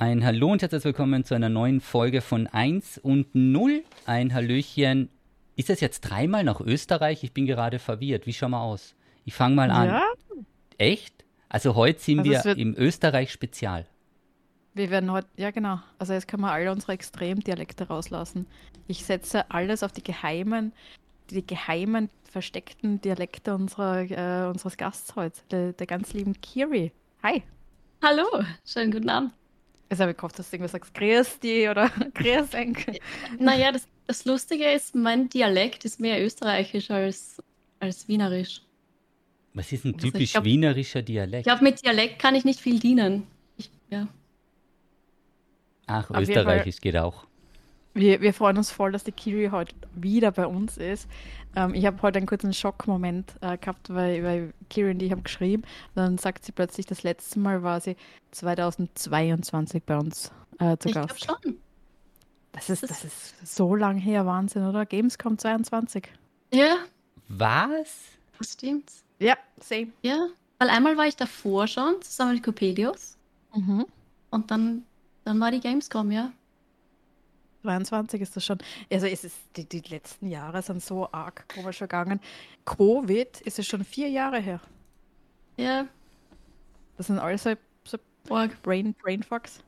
Ein Hallo und herzlich willkommen zu einer neuen Folge von 1 und 0. Ein Hallöchen. Ist es jetzt dreimal nach Österreich? Ich bin gerade verwirrt. Wie schauen wir aus? Ich fange mal an. Ja, Echt? Also heute sind Also wir im Österreich-Spezial. wir werden heute, ja genau. Also jetzt können wir alle unsere Extremdialekte rauslassen. Ich setze alles auf die geheimen, die geheimen, versteckten Dialekte unserer, äh, unseres Gasts heute, der, der ganz lieben Kiri. Hi. Hallo, schönen guten Abend. Jetzt habe ich gehofft, dass du irgendwas sagst, grüß die oder grüß Enkel. Naja, das, das Lustige ist, mein Dialekt ist mehr österreichisch als, als wienerisch. Was ist ein Also ich typisch glaub- wienerischer Ich Dialekt? glaube, mit Dialekt kann ich nicht viel dienen. Ich, ja. Ach, Auf österreichisch geht auch. Wir, wir freuen uns voll, dass die Kiri heute wieder bei uns ist. Ähm, ich habe heute einen kurzen Schockmoment äh, gehabt, weil, weil Kiri und ich haben geschrieben. Dann sagt sie plötzlich, das letzte Mal war sie 2022 bei uns äh, zu Ich glaube Gast. schon. Das ist, Das das ist so lang her, Wahnsinn, oder? Gamescom 22. Ja, Was? das stimmt. Ja, same. Ja, weil einmal war ich davor schon zusammen mit Copelius Mhm. und dann, dann war die Gamescom, ja. 22 ist das schon. Also es ist, die, die letzten Jahre sind so arg komisch vergangen. Covid ist es schon vier Jahre her. Ja, Das sind alles so, so. Brain, Brainfucks.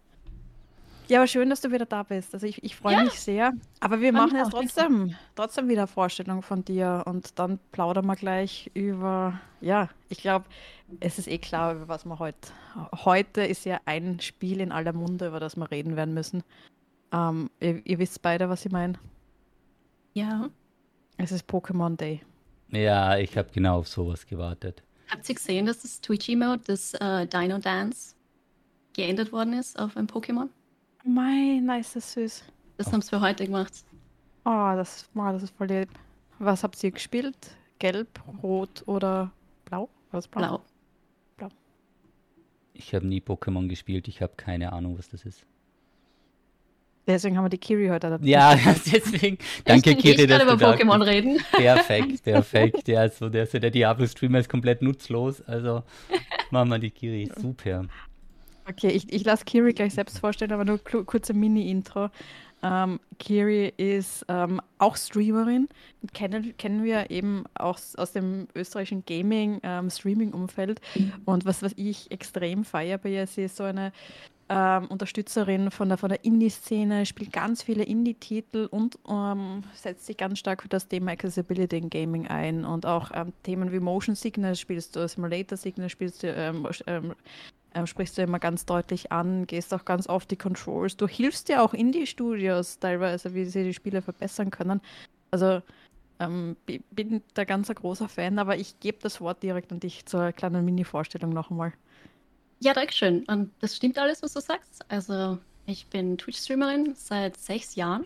Ja, aber schön, dass du wieder da bist. Also ich, ich freue Ja. mich sehr. Aber wir machen jetzt trotzdem, trotzdem wieder Vorstellung von dir und dann plaudern wir gleich über, ja, ich glaube, es ist eh klar, über was wir heute. Heute ist ja ein Spiel in aller Munde, über das wir reden werden müssen. Ähm, ihr, ihr wisst beide, was ich meine. Ja. Es ist Pokémon Day. Ja, ich habe genau auf sowas gewartet. Habt ihr gesehen, dass das Twitch-Emote, das äh, Dino Dance, geändert worden ist auf ein Pokémon? Mein, nice, das ist süß. Das haben sie für heute gemacht. Oh, das, oh, das ist voll lieb. Was habt ihr gespielt? Gelb, rot oder blau? Was Blau. Ich habe nie Pokémon gespielt, ich habe keine Ahnung, was das ist. Deswegen haben wir die Kiri heute adaptiert. Ja, deswegen. Danke, ich Kiri, ich kann über da Pokémon reden. Perfekt, perfekt. Ja, so der, so der Diablo-Streamer ist komplett nutzlos. Also machen wir die Kiri. Super. Okay, ich, ich lasse Kiri gleich selbst vorstellen, aber nur kurze Mini-Intro. Ähm, Kiri ist ähm, auch Streamerin. Kennen, kennen wir eben auch aus dem österreichischen Gaming-Streaming-Umfeld. Und was, was ich extrem feiere bei ihr, sie ist so eine ähm, Unterstützerin von der, von der Indie-Szene, spielt ganz viele Indie-Titel und ähm, setzt sich ganz stark für das Thema Accessibility in Gaming ein. Und auch ähm, Themen wie Motion Sickness spielst du, Simulator Sickness spielst du, ähm, ähm, ähm, sprichst du immer ganz deutlich an, gehst auch ganz oft die Controls. Du hilfst ja auch Indie-Studios teilweise, wie sie die Spiele verbessern können. Also ähm, bi- bin da ganz ein großer Fan, aber ich gebe das Wort direkt an dich zur kleinen Mini-Vorstellung noch einmal. Ja, danke schön. Und das stimmt alles, was du sagst. Also, ich bin Twitch-Streamerin seit sechs Jahren,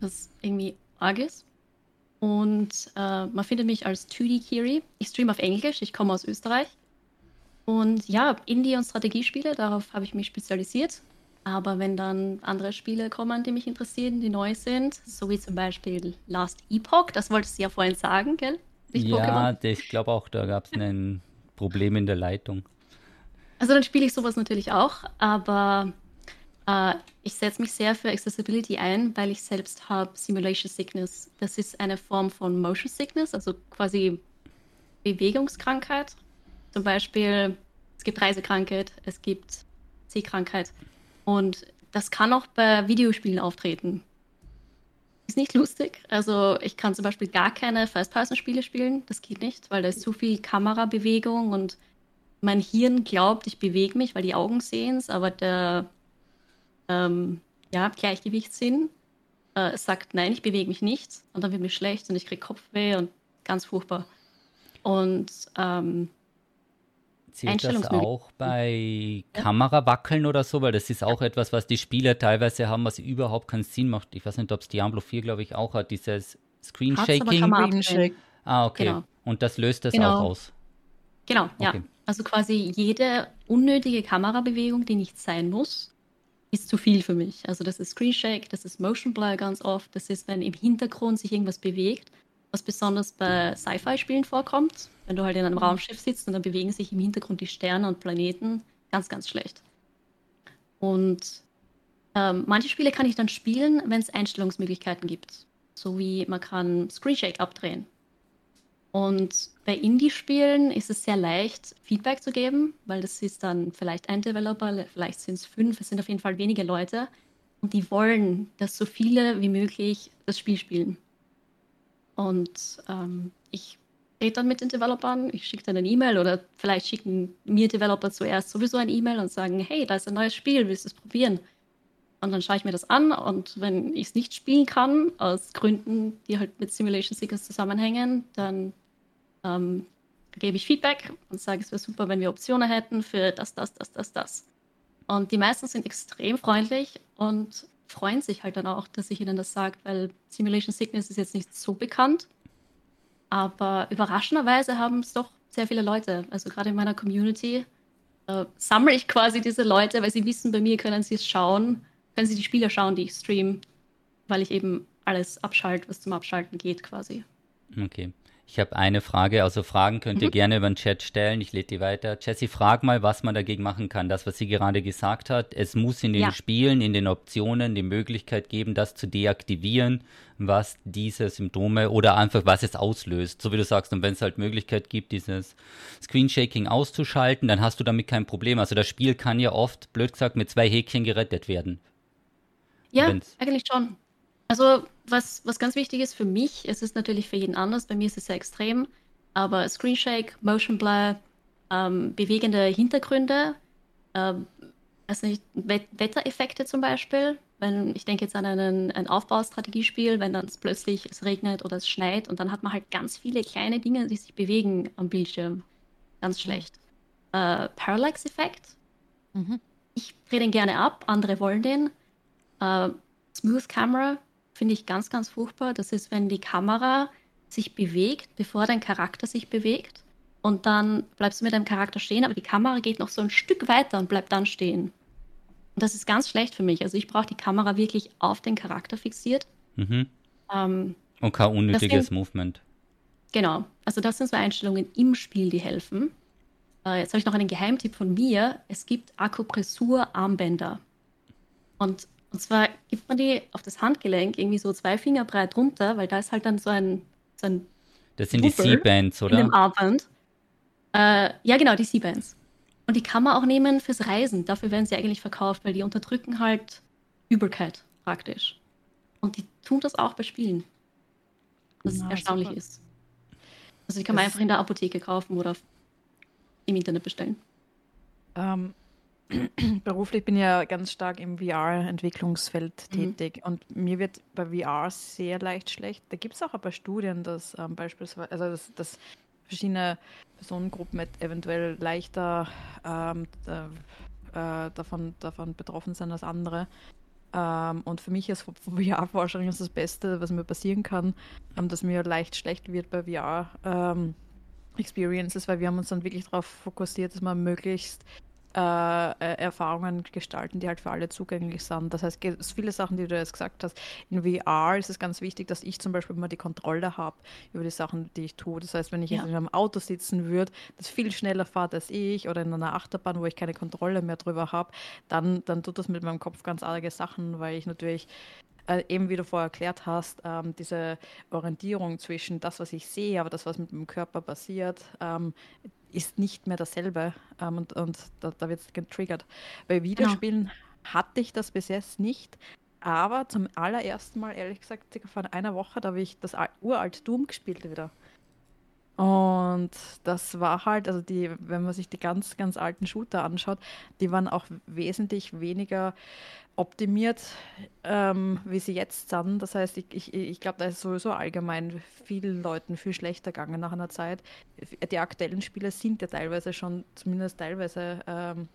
was irgendwie arg ist. Und äh, man findet mich als 2D Kiri. Ich streame auf Englisch, ich komme aus Österreich. Und ja, Indie- und Strategiespiele, darauf habe ich mich spezialisiert. Aber wenn dann andere Spiele kommen, die mich interessieren, die neu sind, so wie zum Beispiel Last Epoch, das wolltest du ja vorhin sagen, gell? Nicht Ja, Pokémon. ich glaube auch, da gab es ein Problem in der Leitung. Also dann spiele ich sowas natürlich auch, aber äh, ich setze mich sehr für Accessibility ein, weil ich selbst habe Simulation Sickness. Das ist eine Form von Motion Sickness, also quasi Bewegungskrankheit. Zum Beispiel, es gibt Reisekrankheit, es gibt Sehkrankheit. Und das kann auch bei Videospielen auftreten. Ist nicht lustig. Also ich kann zum Beispiel gar keine First-Person-Spiele spielen. Das geht nicht, weil da ist zu viel Kamerabewegung und mein Hirn glaubt, ich bewege mich, weil die Augen sehen es, aber der ähm, ja, Gleichgewichtssinn äh, sagt, nein, ich bewege mich nicht. Und dann wird mir schlecht und ich kriege Kopfweh und ganz furchtbar. Und ähm, Zählt das auch bei Kamerawackeln oder so? Weil das ist auch etwas, was die Spieler teilweise haben, was überhaupt keinen Sinn macht. Ich weiß nicht, ob es Diablo 4, glaube ich, auch hat, dieses Screen Hat's, aber Shaking. kann man Screen. Ah, okay. Genau. Und das löst das Genau. auch aus. Genau, ja. Also quasi jede unnötige Kamerabewegung, die nicht sein muss, ist zu viel für mich. Also das ist Screen Shake, das ist Motion Blur ganz oft, das ist, wenn im Hintergrund sich irgendwas bewegt, was besonders bei Sci-Fi-Spielen vorkommt, wenn du halt in einem Raumschiff sitzt und dann bewegen sich im Hintergrund die Sterne und Planeten, ganz, ganz schlecht. Und Ähm, manche Spiele kann ich dann spielen, wenn es Einstellungsmöglichkeiten gibt. So wie man kann Screenshake abdrehen. Und bei Indie-Spielen ist es sehr leicht, Feedback zu geben, weil das ist dann vielleicht ein Developer, vielleicht sind es fünf, es sind auf jeden Fall wenige Leute. Und die wollen, dass so viele wie möglich das Spiel spielen. Und ähm, ich rede dann mit den Developern, ich schicke dann eine E-Mail oder vielleicht schicken mir Developer zuerst sowieso eine E-Mail und sagen, hey, da ist ein neues Spiel, willst du es probieren? Und dann schaue ich mir das an und wenn ich es nicht spielen kann, aus Gründen, die halt mit Simulation Seekers zusammenhängen, dann ähm, gebe ich Feedback und sage, es wäre super, wenn wir Optionen hätten für das, das, das, das, das. Und die meisten sind extrem freundlich und freuen sich halt dann auch, dass ich ihnen das sage, weil Simulation Sickness ist jetzt nicht so bekannt. Aber überraschenderweise haben es doch sehr viele Leute. Also gerade in meiner Community äh, sammle ich quasi diese Leute, weil sie wissen, bei mir können sie es schauen, können sie die Spiele schauen, die ich stream, weil ich eben alles abschalte, was zum Abschalten geht quasi. Okay. Ich habe eine Frage, also Fragen könnt ihr mhm. gerne über den Chat stellen. Ich lese die weiter. Jessie, frag mal, was man dagegen machen kann. Das, was sie gerade gesagt hat, es muss in den ja. Spielen, in den Optionen die Möglichkeit geben, das zu deaktivieren, was diese Symptome oder einfach was es auslöst. So wie du sagst, und wenn es halt Möglichkeit gibt, dieses Screenshaking auszuschalten, dann hast du damit kein Problem. Also das Spiel kann ja oft, blöd gesagt, mit zwei Häkchen gerettet werden. Ja, Wenn's eigentlich schon. Also was, was ganz wichtig ist für mich, es ist natürlich für jeden anders, bei mir ist es sehr extrem, aber Screenshake, Motion Blur, ähm, bewegende Hintergründe, ähm, also nicht, Wettereffekte zum Beispiel, wenn ich denke jetzt an einen, ein Aufbaustrategiespiel, wenn dann plötzlich es regnet oder es schneit und dann hat man halt ganz viele kleine Dinge, die sich bewegen am Bildschirm. Ganz schlecht. Äh, Parallax-Effekt. Mhm. Ich drehe den gerne ab, andere wollen den. Äh, Smooth Camera finde ich ganz, ganz furchtbar. Das ist, wenn die Kamera sich bewegt, bevor dein Charakter sich bewegt. Und dann bleibst du mit deinem Charakter stehen, aber die Kamera geht noch so ein Stück weiter und bleibt dann stehen. Und das ist ganz schlecht für mich. Also ich brauche die Kamera wirklich auf den Charakter fixiert. Mhm. Ähm, und kein unnötiges sind, Movement. Genau. Also das sind so Einstellungen im Spiel, die helfen. Äh, jetzt habe ich noch einen Geheimtipp von mir. Es gibt Akupressur-Armbänder. Und und zwar gibt man die auf das Handgelenk irgendwie so zwei Finger breit runter, weil da ist halt dann so ein. So ein das sind Puppel die C-Bands, oder? In dem Armband. Äh, ja, genau, die C-Bands. Und die kann man auch nehmen fürs Reisen. Dafür werden sie eigentlich verkauft, weil die unterdrücken halt Übelkeit praktisch. Und die tun das auch bei Spielen. Was Na, erstaunlich super. ist. Also die kann man das einfach in der Apotheke kaufen oder im Internet bestellen. Ähm, beruflich bin ich ja ganz stark im VR-Entwicklungsfeld mhm. tätig und mir wird bei VR sehr leicht schlecht. Da gibt es auch ein paar Studien, dass ähm, beispielsweise, also dass, dass, verschiedene Personengruppen eventuell leichter ähm, äh, davon, davon betroffen sind als andere. Ähm, und für mich als VR-Forscherin ist das Beste, was mir passieren kann, ähm, dass mir leicht schlecht wird bei VR. Ähm, Experiences, weil wir haben uns dann wirklich darauf fokussiert, dass man möglichst äh, Erfahrungen gestalten, die halt für alle zugänglich sind. Das heißt, viele Sachen, die du jetzt gesagt hast, in VR ist es ganz wichtig, dass ich zum Beispiel immer die Kontrolle habe über die Sachen, die ich tue. Das heißt, wenn ich ja. in einem Auto sitzen würde, das viel schneller fährt als ich oder in einer Achterbahn, wo ich keine Kontrolle mehr drüber habe, dann, dann tut das mit meinem Kopf ganz arge Sachen, weil ich natürlich äh, eben wie du vorher erklärt hast, ähm, diese Orientierung zwischen das, was ich sehe, aber das, was mit meinem Körper passiert, ähm, ist nicht mehr dasselbe ähm, und, und da, da wird es getriggert. Bei. Videospielen genau. hatte ich das bis jetzt nicht, aber zum allerersten Mal, ehrlich gesagt, vor einer Woche, da habe ich das uralt Doom gespielt wieder. Und das war halt, also die, wenn man sich die ganz, ganz alten Shooter anschaut, die waren auch wesentlich weniger optimiert, ähm, wie sie jetzt sind. Das heißt, ich, ich, ich glaube, da ist sowieso allgemein vielen Leuten viel schlechter gegangen nach einer Zeit. Die aktuellen Spiele sind ja teilweise schon, zumindest teilweise, ähm,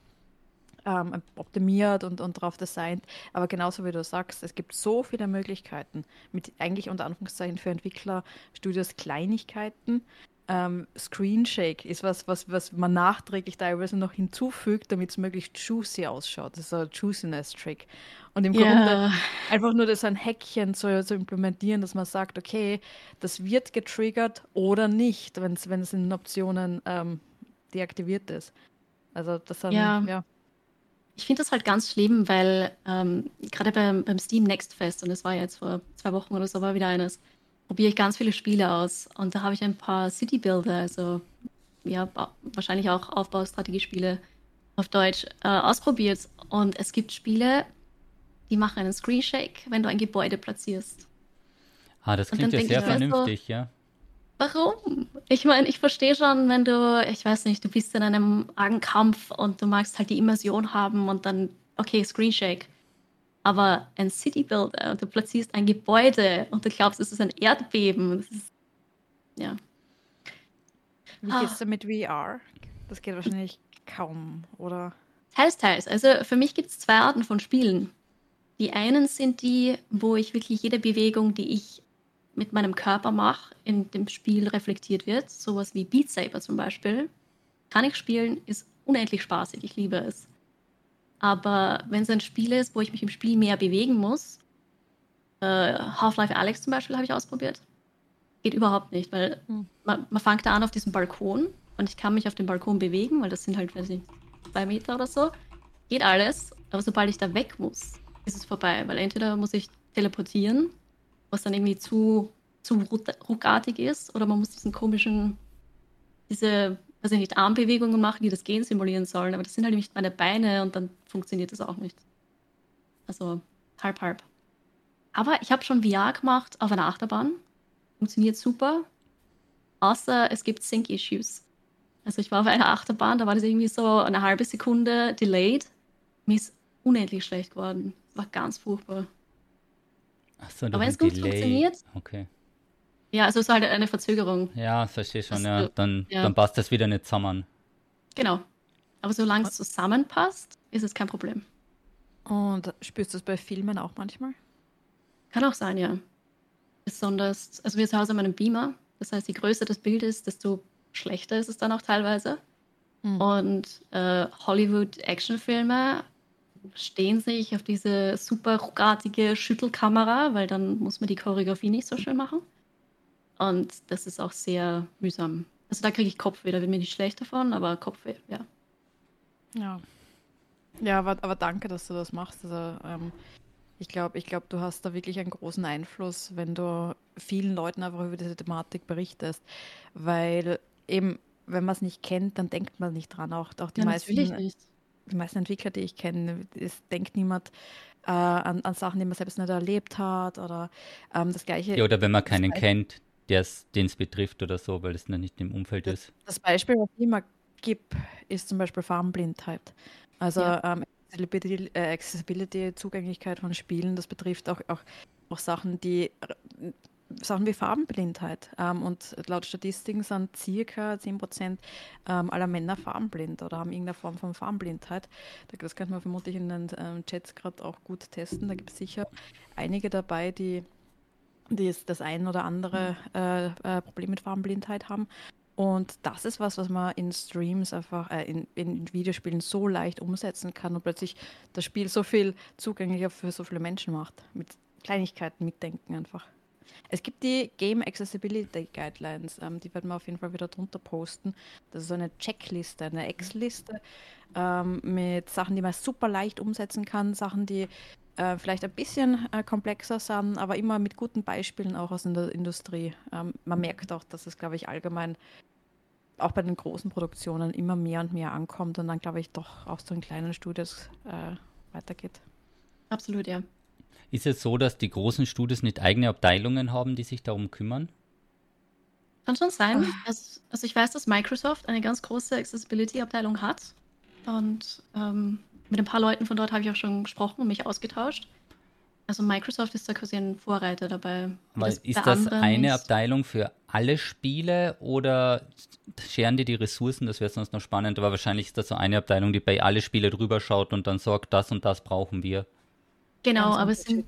ähm, optimiert und, und darauf designt. Aber genauso wie du sagst, es gibt so viele Möglichkeiten mit eigentlich unter Anführungszeichen für Entwickler, Studios Kleinigkeiten, ähm, Screenshake ist was, was, was man nachträglich teilweise noch hinzufügt, damit es möglichst juicy ausschaut. Das ist ein Juiciness-Trick. Und im yeah. Grunde einfach nur das ein Häkchen zu, zu, implementieren, dass man sagt, okay, das wird getriggert oder nicht, wenn es in Optionen ähm, deaktiviert ist. Also das dann, ja. ja. ich finde das halt ganz schlimm, weil ähm, gerade beim, beim Steam Next Fest, und das war ja jetzt vor zwei Wochen oder so, war wieder eines, probiere ich ganz viele Spiele aus. Und da habe ich ein paar City Builder, also ja, wahrscheinlich auch Aufbaustrategiespiele auf Deutsch, äh, ausprobiert. Und es gibt Spiele, die machen einen Screenshake, wenn du ein Gebäude platzierst. Ah, das klingt ja sehr vernünftig, so, ja. Warum? Ich meine, ich verstehe schon, wenn du, ich weiß nicht, du bist in einem argen Kampf und du magst halt die Immersion haben und dann, okay, Screenshake. Aber ein City Builder und du platzierst ein Gebäude und du glaubst, es ist ein Erdbeben. Ist, ja. Wie geht es ah. denn mit VR? Das geht wahrscheinlich kaum, oder? Teils, teils. Also für mich gibt es zwei Arten von Spielen. Die einen sind die, wo ich wirklich jede Bewegung, die ich mit meinem Körper mache, in dem Spiel reflektiert wird. Sowas wie Beat Saber zum Beispiel. Kann ich spielen, ist unendlich spaßig. Ich liebe es. Aber wenn es ein Spiel ist, wo ich mich im Spiel mehr bewegen muss, äh, Half-Life Alex zum Beispiel habe ich ausprobiert. Geht überhaupt nicht, weil hm. man, man fängt da an auf diesem Balkon und ich kann mich auf dem Balkon bewegen, weil das sind halt, weiß ich, zwei Meter oder so. Geht alles, aber sobald ich da weg muss, ist es vorbei, weil entweder muss ich teleportieren was dann irgendwie zu, zu ruckartig ist, oder man muss diesen komischen, diese, weiß ich nicht, Armbewegungen machen, die das Gehen simulieren sollen, aber das sind halt nicht meine Beine und dann funktioniert das auch nicht. Also halb, halb. Aber ich habe schon VR gemacht auf einer Achterbahn. Funktioniert super. Außer es gibt Sync-Issues. Also ich war auf einer Achterbahn, da war das irgendwie so eine halbe Sekunde delayed. Mir ist unendlich schlecht geworden. War ganz furchtbar. Ach so, Aber wenn es gut funktioniert. Okay. Ja, also es ist halt eine Verzögerung. Ja, verstehe schon, ja. Dann, ja. dann passt das wieder nicht zusammen. Genau. Aber solange es zusammenpasst, ist es kein Problem. Und spürst du es bei Filmen auch manchmal? Kann auch sein, ja. Besonders, also wir zu Hause haben einen Beamer. Das heißt, je größer das Bild ist, desto schlechter ist es dann auch teilweise. Mhm. Und äh, Hollywood-Actionfilme stehen sich auf diese super ruckartige Schüttelkamera, weil dann muss man die Choreografie nicht so schön machen. Und das ist auch sehr mühsam. Also da kriege ich Kopfweh, da wird mir nicht schlecht davon, aber Kopfweh, ja. Ja. Ja, aber, aber danke, dass du das machst. Also, ähm, ich glaube, ich glaub, du hast da wirklich einen großen Einfluss, wenn du vielen Leuten einfach über diese Thematik berichtest. Weil eben, wenn man es nicht kennt, dann denkt man nicht dran. Auch, auch die ja, meisten. Natürlich nicht die meisten Entwickler, die ich kenne, es denkt niemand äh, an, an, Sachen, die man selbst nicht erlebt hat oder ähm, das Gleiche. Ja, oder wenn man keinen kennt, den es betrifft oder so, weil es noch nicht im Umfeld ist. Das Beispiel, was ich immer gebe, ist zum Beispiel Farbenblindheit. Also ja. ähm, Accessibility, äh, Accessibility, Zugänglichkeit von Spielen, das betrifft auch, auch, auch Sachen, die Sachen wie Farbenblindheit. Ähm, und laut Statistiken sind circa 10% ähm, aller Männer farbenblind oder haben irgendeine Form von Farbenblindheit. Das könnte man vermutlich in den ähm, Chats gerade auch gut testen. Da gibt es sicher einige dabei, die, die das ein oder andere äh, äh, Problem mit Farbenblindheit haben. Und das ist was, was man in Streams einfach, äh, in, in, Videospielen so leicht umsetzen kann und plötzlich das Spiel so viel zugänglicher für so viele Menschen macht. Mit Kleinigkeiten mitdenken einfach. Es gibt die Game Accessibility Guidelines, ähm, die werden wir auf jeden Fall wieder drunter posten. Das ist so eine Checkliste, eine Excel-Liste ähm, mit Sachen, die man super leicht umsetzen kann, Sachen, die äh, vielleicht ein bisschen äh, komplexer sind, aber immer mit guten Beispielen auch aus der Industrie. Ähm, man merkt auch, dass es, glaube ich, allgemein auch bei den großen Produktionen immer mehr und mehr ankommt und dann, glaube ich, doch auch so in kleinen Studios äh, weitergeht. Absolut, ja. Ist es so, dass die großen Studios nicht eigene Abteilungen haben, die sich darum kümmern? Kann schon sein. Also, also ich weiß, dass Microsoft eine ganz große Accessibility-Abteilung hat. Und ähm, mit ein paar Leuten von dort habe ich auch schon gesprochen und mich ausgetauscht. Also Microsoft ist da quasi ein Vorreiter dabei. Aber das ist das eine Abteilung für alle Spiele oder scheren die die Ressourcen? Das wäre sonst noch spannend, aber wahrscheinlich ist das so eine Abteilung, die bei alle Spiele drüber schaut und dann sagt, das und das brauchen wir. Genau, aber es sind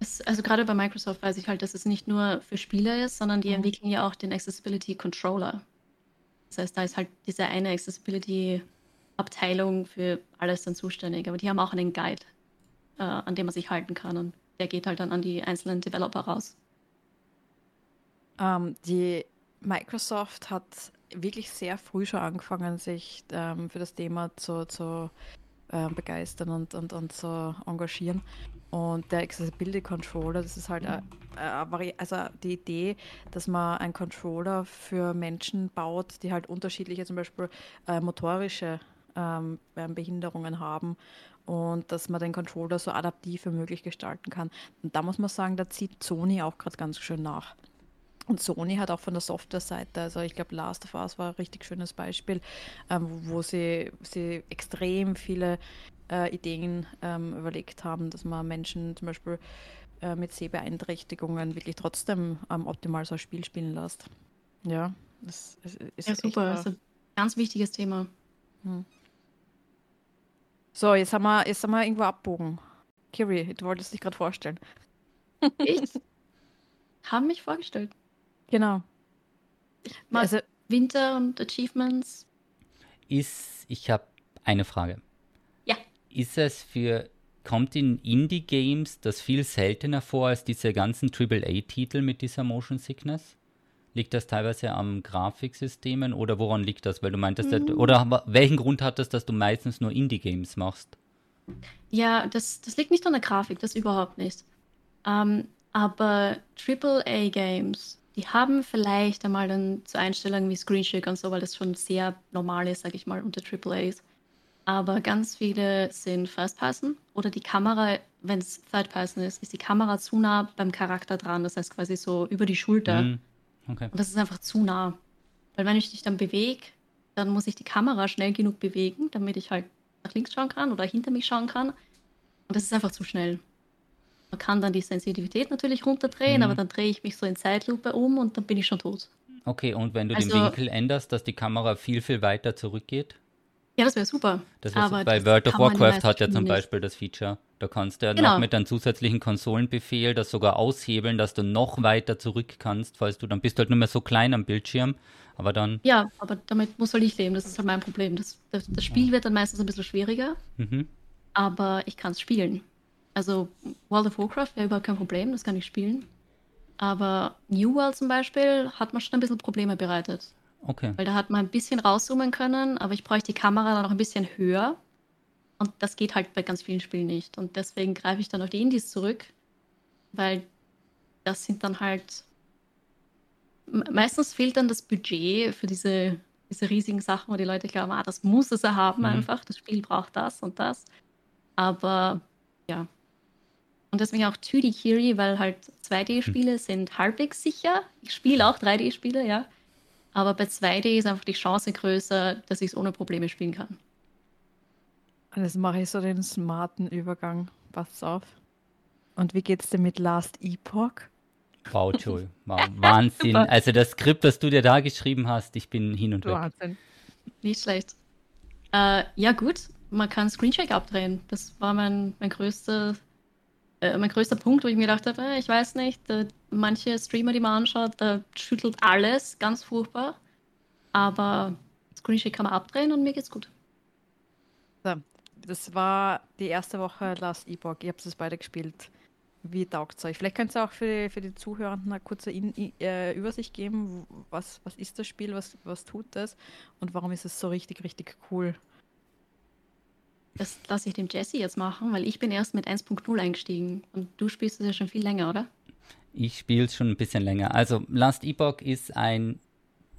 es, also gerade bei Microsoft weiß ich halt, dass es nicht nur für Spieler ist, sondern die mhm. entwickeln ja auch den Accessibility Controller. Das heißt, da ist halt diese eine Accessibility Abteilung für alles dann zuständig. Aber die haben auch einen Guide, äh, an dem man sich halten kann und der geht halt dann an die einzelnen Developer raus. Ähm, die Microsoft hat wirklich sehr früh schon angefangen, sich ähm, für das Thema zu, zu äh, begeistern und, und, und so engagieren. Und der Accessibility Controller, das ist halt äh, äh, also die Idee, dass man einen Controller für Menschen baut, die halt unterschiedliche, zum Beispiel äh, motorische ähm, Behinderungen haben und dass man den Controller so adaptiv wie möglich gestalten kann. Und da muss man sagen, da zieht Sony auch gerade ganz schön nach. Und Sony hat auch von der Software-Seite, also ich glaube, Last of Us war ein richtig schönes Beispiel, ähm, wo sie, sie extrem viele äh, Ideen ähm, überlegt haben, dass man Menschen zum Beispiel äh, mit Sehbeeinträchtigungen wirklich trotzdem ähm, optimal so ein Spiel spielen lässt. Ja, das ist, ist ja, super. Das ist ein ganz wichtiges Thema. Hm. So, jetzt haben wir, jetzt haben wir irgendwo abbogen. Kiri, du wolltest dich gerade vorstellen. Ich habe mich vorgestellt. Genau. Mal also, Winter und Achievements. Ist, ich habe eine Frage. Ja. Ist es für, kommt in Indie-Games das viel seltener vor als diese ganzen AAA-Titel mit dieser Motion Sickness? Liegt das teilweise am Grafiksystemen oder woran liegt das? Weil du meintest, mhm. oder welchen Grund hat das, dass du meistens nur Indie-Games machst? Ja, das, das liegt nicht an der Grafik, das überhaupt nicht. Ähm, aber AAA-Games die haben vielleicht einmal dann zu Einstellungen wie Screenshake und so, weil das schon sehr normal ist, sage ich mal, unter AAAs. Aber ganz viele sind First-Person oder die Kamera, wenn es Third-Person ist, ist die Kamera zu nah beim Charakter dran. Das heißt quasi so über die Schulter. Mm, okay. Und das ist einfach zu nah. Weil wenn ich dich dann bewege, dann muss ich die Kamera schnell genug bewegen, damit ich halt nach links schauen kann oder hinter mich schauen kann. Und das ist einfach zu schnell. Man kann dann die Sensitivität natürlich runterdrehen, mhm. aber dann drehe ich mich so in Zeitlupe um und dann bin ich schon tot. Okay, und wenn du also, den Winkel änderst, dass die Kamera viel, viel weiter zurückgeht? Ja, das wäre super. Das aber bei World of Warcraft hat ja zum Beispiel das Feature. Da kannst du ja genau. noch mit einem zusätzlichen Konsolenbefehl das sogar aushebeln, dass du noch weiter zurück kannst, falls du dann bist du halt nur mehr so klein am Bildschirm. Aber dann. Ja, aber damit muss halt ich leben. Das ist halt mein Problem. Das, das, das Spiel wird dann meistens ein bisschen schwieriger. Mhm. Aber ich kann es spielen. Also World of Warcraft wäre überhaupt kein Problem, das kann ich spielen. Aber New World zum Beispiel hat man schon ein bisschen Probleme bereitet. Okay. Weil da hat man ein bisschen rauszoomen können, aber ich bräuchte die Kamera dann noch ein bisschen höher. Und das geht halt bei ganz vielen Spielen nicht. Und deswegen greife ich dann auf die Indies zurück, weil das sind dann halt. Meistens fehlt dann das Budget für diese, diese riesigen Sachen, wo die Leute glauben, ah, das muss es erhaben mhm. einfach, das Spiel braucht das und das. Aber ja, und deswegen auch 2D-Kiri, weil halt 2D-Spiele hm. sind halbwegs sicher. Ich spiele auch 3D-Spiele, ja. Aber bei 2D ist einfach die Chance größer, dass ich es ohne Probleme spielen kann. Und jetzt mache ich so den smarten Übergang. Pass auf. Und wie geht's dir mit Last Epoch? Wow, Joel. Wow, Wahnsinn. also das Skript, das du dir da geschrieben hast, ich bin hin und weg. Wahnsinn. Nicht schlecht. Äh, ja, gut. Man kann Screenshake abdrehen. Das war mein, mein größter äh, mein größter Punkt, wo ich mir gedacht habe, äh, ich weiß nicht, äh, manche Streamer, die man anschaut, da schüttelt alles, ganz furchtbar. Aber Screenshot kann man abdrehen und mir geht's gut. So, das war die erste Woche Last Epoch. Ihr habt es beide gespielt. Wie taugt es euch? Vielleicht könnt ihr auch für die, für die Zuhörenden eine kurze In, äh, Übersicht geben. Was, was ist das Spiel? Was, was tut das? Und warum ist es so richtig, richtig cool? Das lasse ich dem Jesse jetzt machen, weil ich bin erst mit 1.0 eingestiegen und du spielst es ja schon viel länger, oder? Ich spiele es schon ein bisschen länger. Also Last Epoch ist ein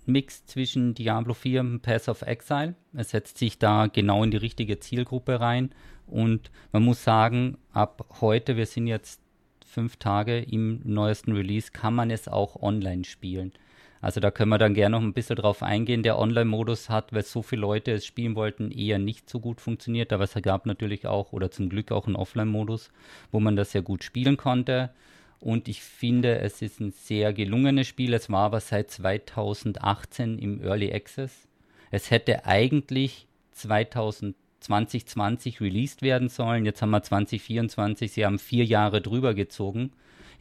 Mix zwischen Diablo 4 und Path of Exile. Es setzt sich da genau in die richtige Zielgruppe rein. Und man muss sagen, ab heute, wir sind jetzt fünf Tage im neuesten Release, kann man es auch online spielen. Also da können wir dann gerne noch ein bisschen drauf eingehen. Der Online-Modus hat, weil so viele Leute es spielen wollten, eher nicht so gut funktioniert. Aber es gab natürlich auch oder zum Glück auch einen Offline-Modus, wo man das sehr gut spielen konnte. Und ich finde, es ist ein sehr gelungenes Spiel. Es war aber seit 2018 im Early Access. Es hätte eigentlich 2020 released werden sollen. Jetzt haben wir 2024. Sie haben vier Jahre drüber gezogen.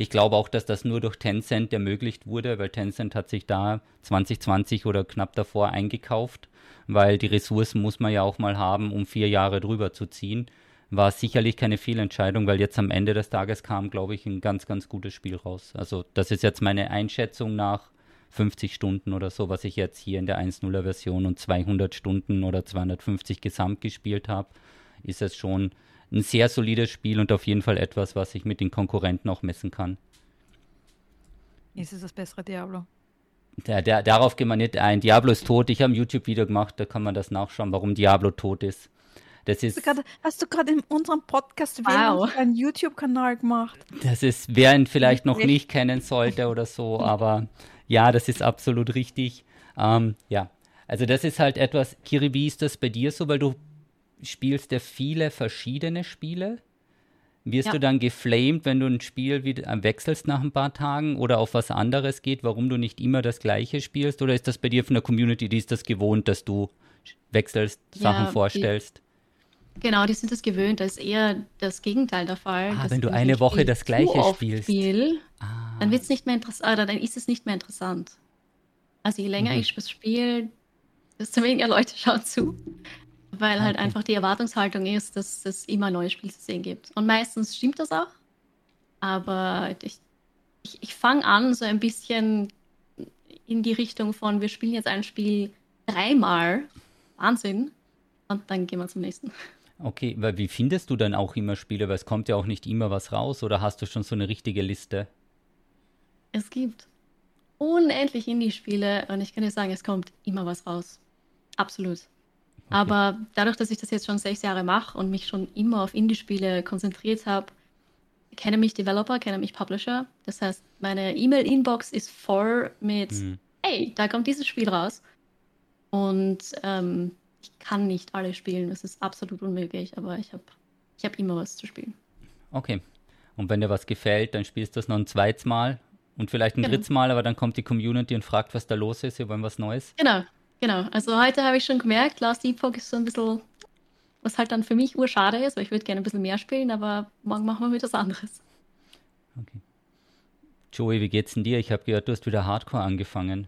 Ich glaube auch, dass das nur durch Tencent ermöglicht wurde, weil Tencent hat sich da 2020 oder knapp davor eingekauft, weil die Ressourcen muss man ja auch mal haben, um vier Jahre drüber zu ziehen. War sicherlich keine Fehlentscheidung, weil jetzt am Ende des Tages kam, glaube ich, ein ganz, ganz gutes Spiel raus. Also das ist jetzt meine Einschätzung nach 50 Stunden oder so, was ich jetzt hier in der 1.0er Version und 200 Stunden oder 250 gesamt gespielt habe. ist es schon ein sehr solides Spiel und auf jeden Fall etwas, was ich mit den Konkurrenten auch messen kann. Ist es das bessere Diablo? Der, der, darauf gehen wir nicht ein. Diablo ist tot. Ich habe ein YouTube-Video gemacht, da kann man das nachschauen, warum Diablo tot ist. Das ist, hast du gerade in unserem Podcast wow. einen YouTube-Kanal gemacht? Das ist, wer ihn vielleicht noch nicht kennen sollte oder so, aber ja, das ist absolut richtig. Ähm, ja, also das ist halt etwas, Kiri, wie ist das bei dir so, weil du spielst ja viele verschiedene Spiele. Wirst ja. du dann geflamed, wenn du ein Spiel wieder äh, wechselst nach ein paar Tagen oder auf was anderes geht, warum du nicht immer das gleiche spielst? Oder ist das bei dir von der Community, die ist das gewohnt, dass du wechselst, Sachen ja, vorstellst? Genau, die sind das gewöhnt. Da ist eher das Gegenteil der Fall. Ah, wenn du eine Woche das gleiche spielst. Spiel, ah. Dann wird's nicht mehr interessant, oder dann ist es nicht mehr interessant. Also je länger mhm. ich das spiele, desto weniger Leute schauen zu. Weil halt okay. einfach die Erwartungshaltung ist, dass es immer neue Spiele zu sehen gibt. Und meistens stimmt das auch. Aber ich, ich, ich fange an, so ein bisschen in die Richtung von, wir spielen jetzt ein Spiel dreimal. Wahnsinn. Und dann gehen wir zum nächsten. Okay, weil wie findest du dann auch immer Spiele? Weil es kommt ja auch nicht immer was raus. Oder hast du schon so eine richtige Liste? Es gibt unendlich Indie-Spiele und ich kann dir sagen, es kommt immer was raus. Absolut. Aber dadurch, dass ich das jetzt schon sechs Jahre mache und mich schon immer auf Indie-Spiele konzentriert habe, kenne mich Developer, kenne mich Publisher. Das heißt, meine E-Mail-Inbox ist voll mit, mhm. hey, da kommt dieses Spiel raus. Und ähm, kann nicht alle spielen, das ist absolut unmöglich, aber ich habe ich hab immer was zu spielen. Okay. Und wenn dir was gefällt, dann spielst du es noch ein zweites Mal und vielleicht ein genau. drittes Mal, aber dann kommt die Community und fragt, was da los ist, wir wollen was Neues. Genau, Genau, also heute habe ich schon gemerkt, Last Epoch ist so ein bisschen, was halt dann für mich urschade ist, weil ich würde gerne ein bisschen mehr spielen, aber morgen machen wir wieder was anderes. Okay. Joey, wie geht's denn dir? Ich habe gehört, du hast wieder Hardcore angefangen.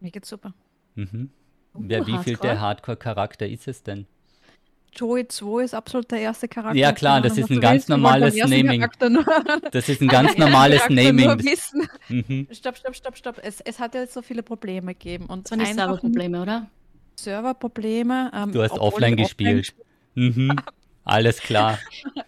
Mir geht's super. Mhm. Wer, wie viel der Hardcore-Charakter ist es denn? Joey 2 ist absolut der erste Charakter. Ja klar, das ist ein ganz normales Naming. Das ist ein ganz normales Naming. Mhm. Stopp, stopp, stopp, stopp. Es, es hat ja so viele Probleme gegeben. Und so nicht Serverprobleme, oder? Serverprobleme. Ähm, du hast offline gespielt. Offline mhm. Alles klar.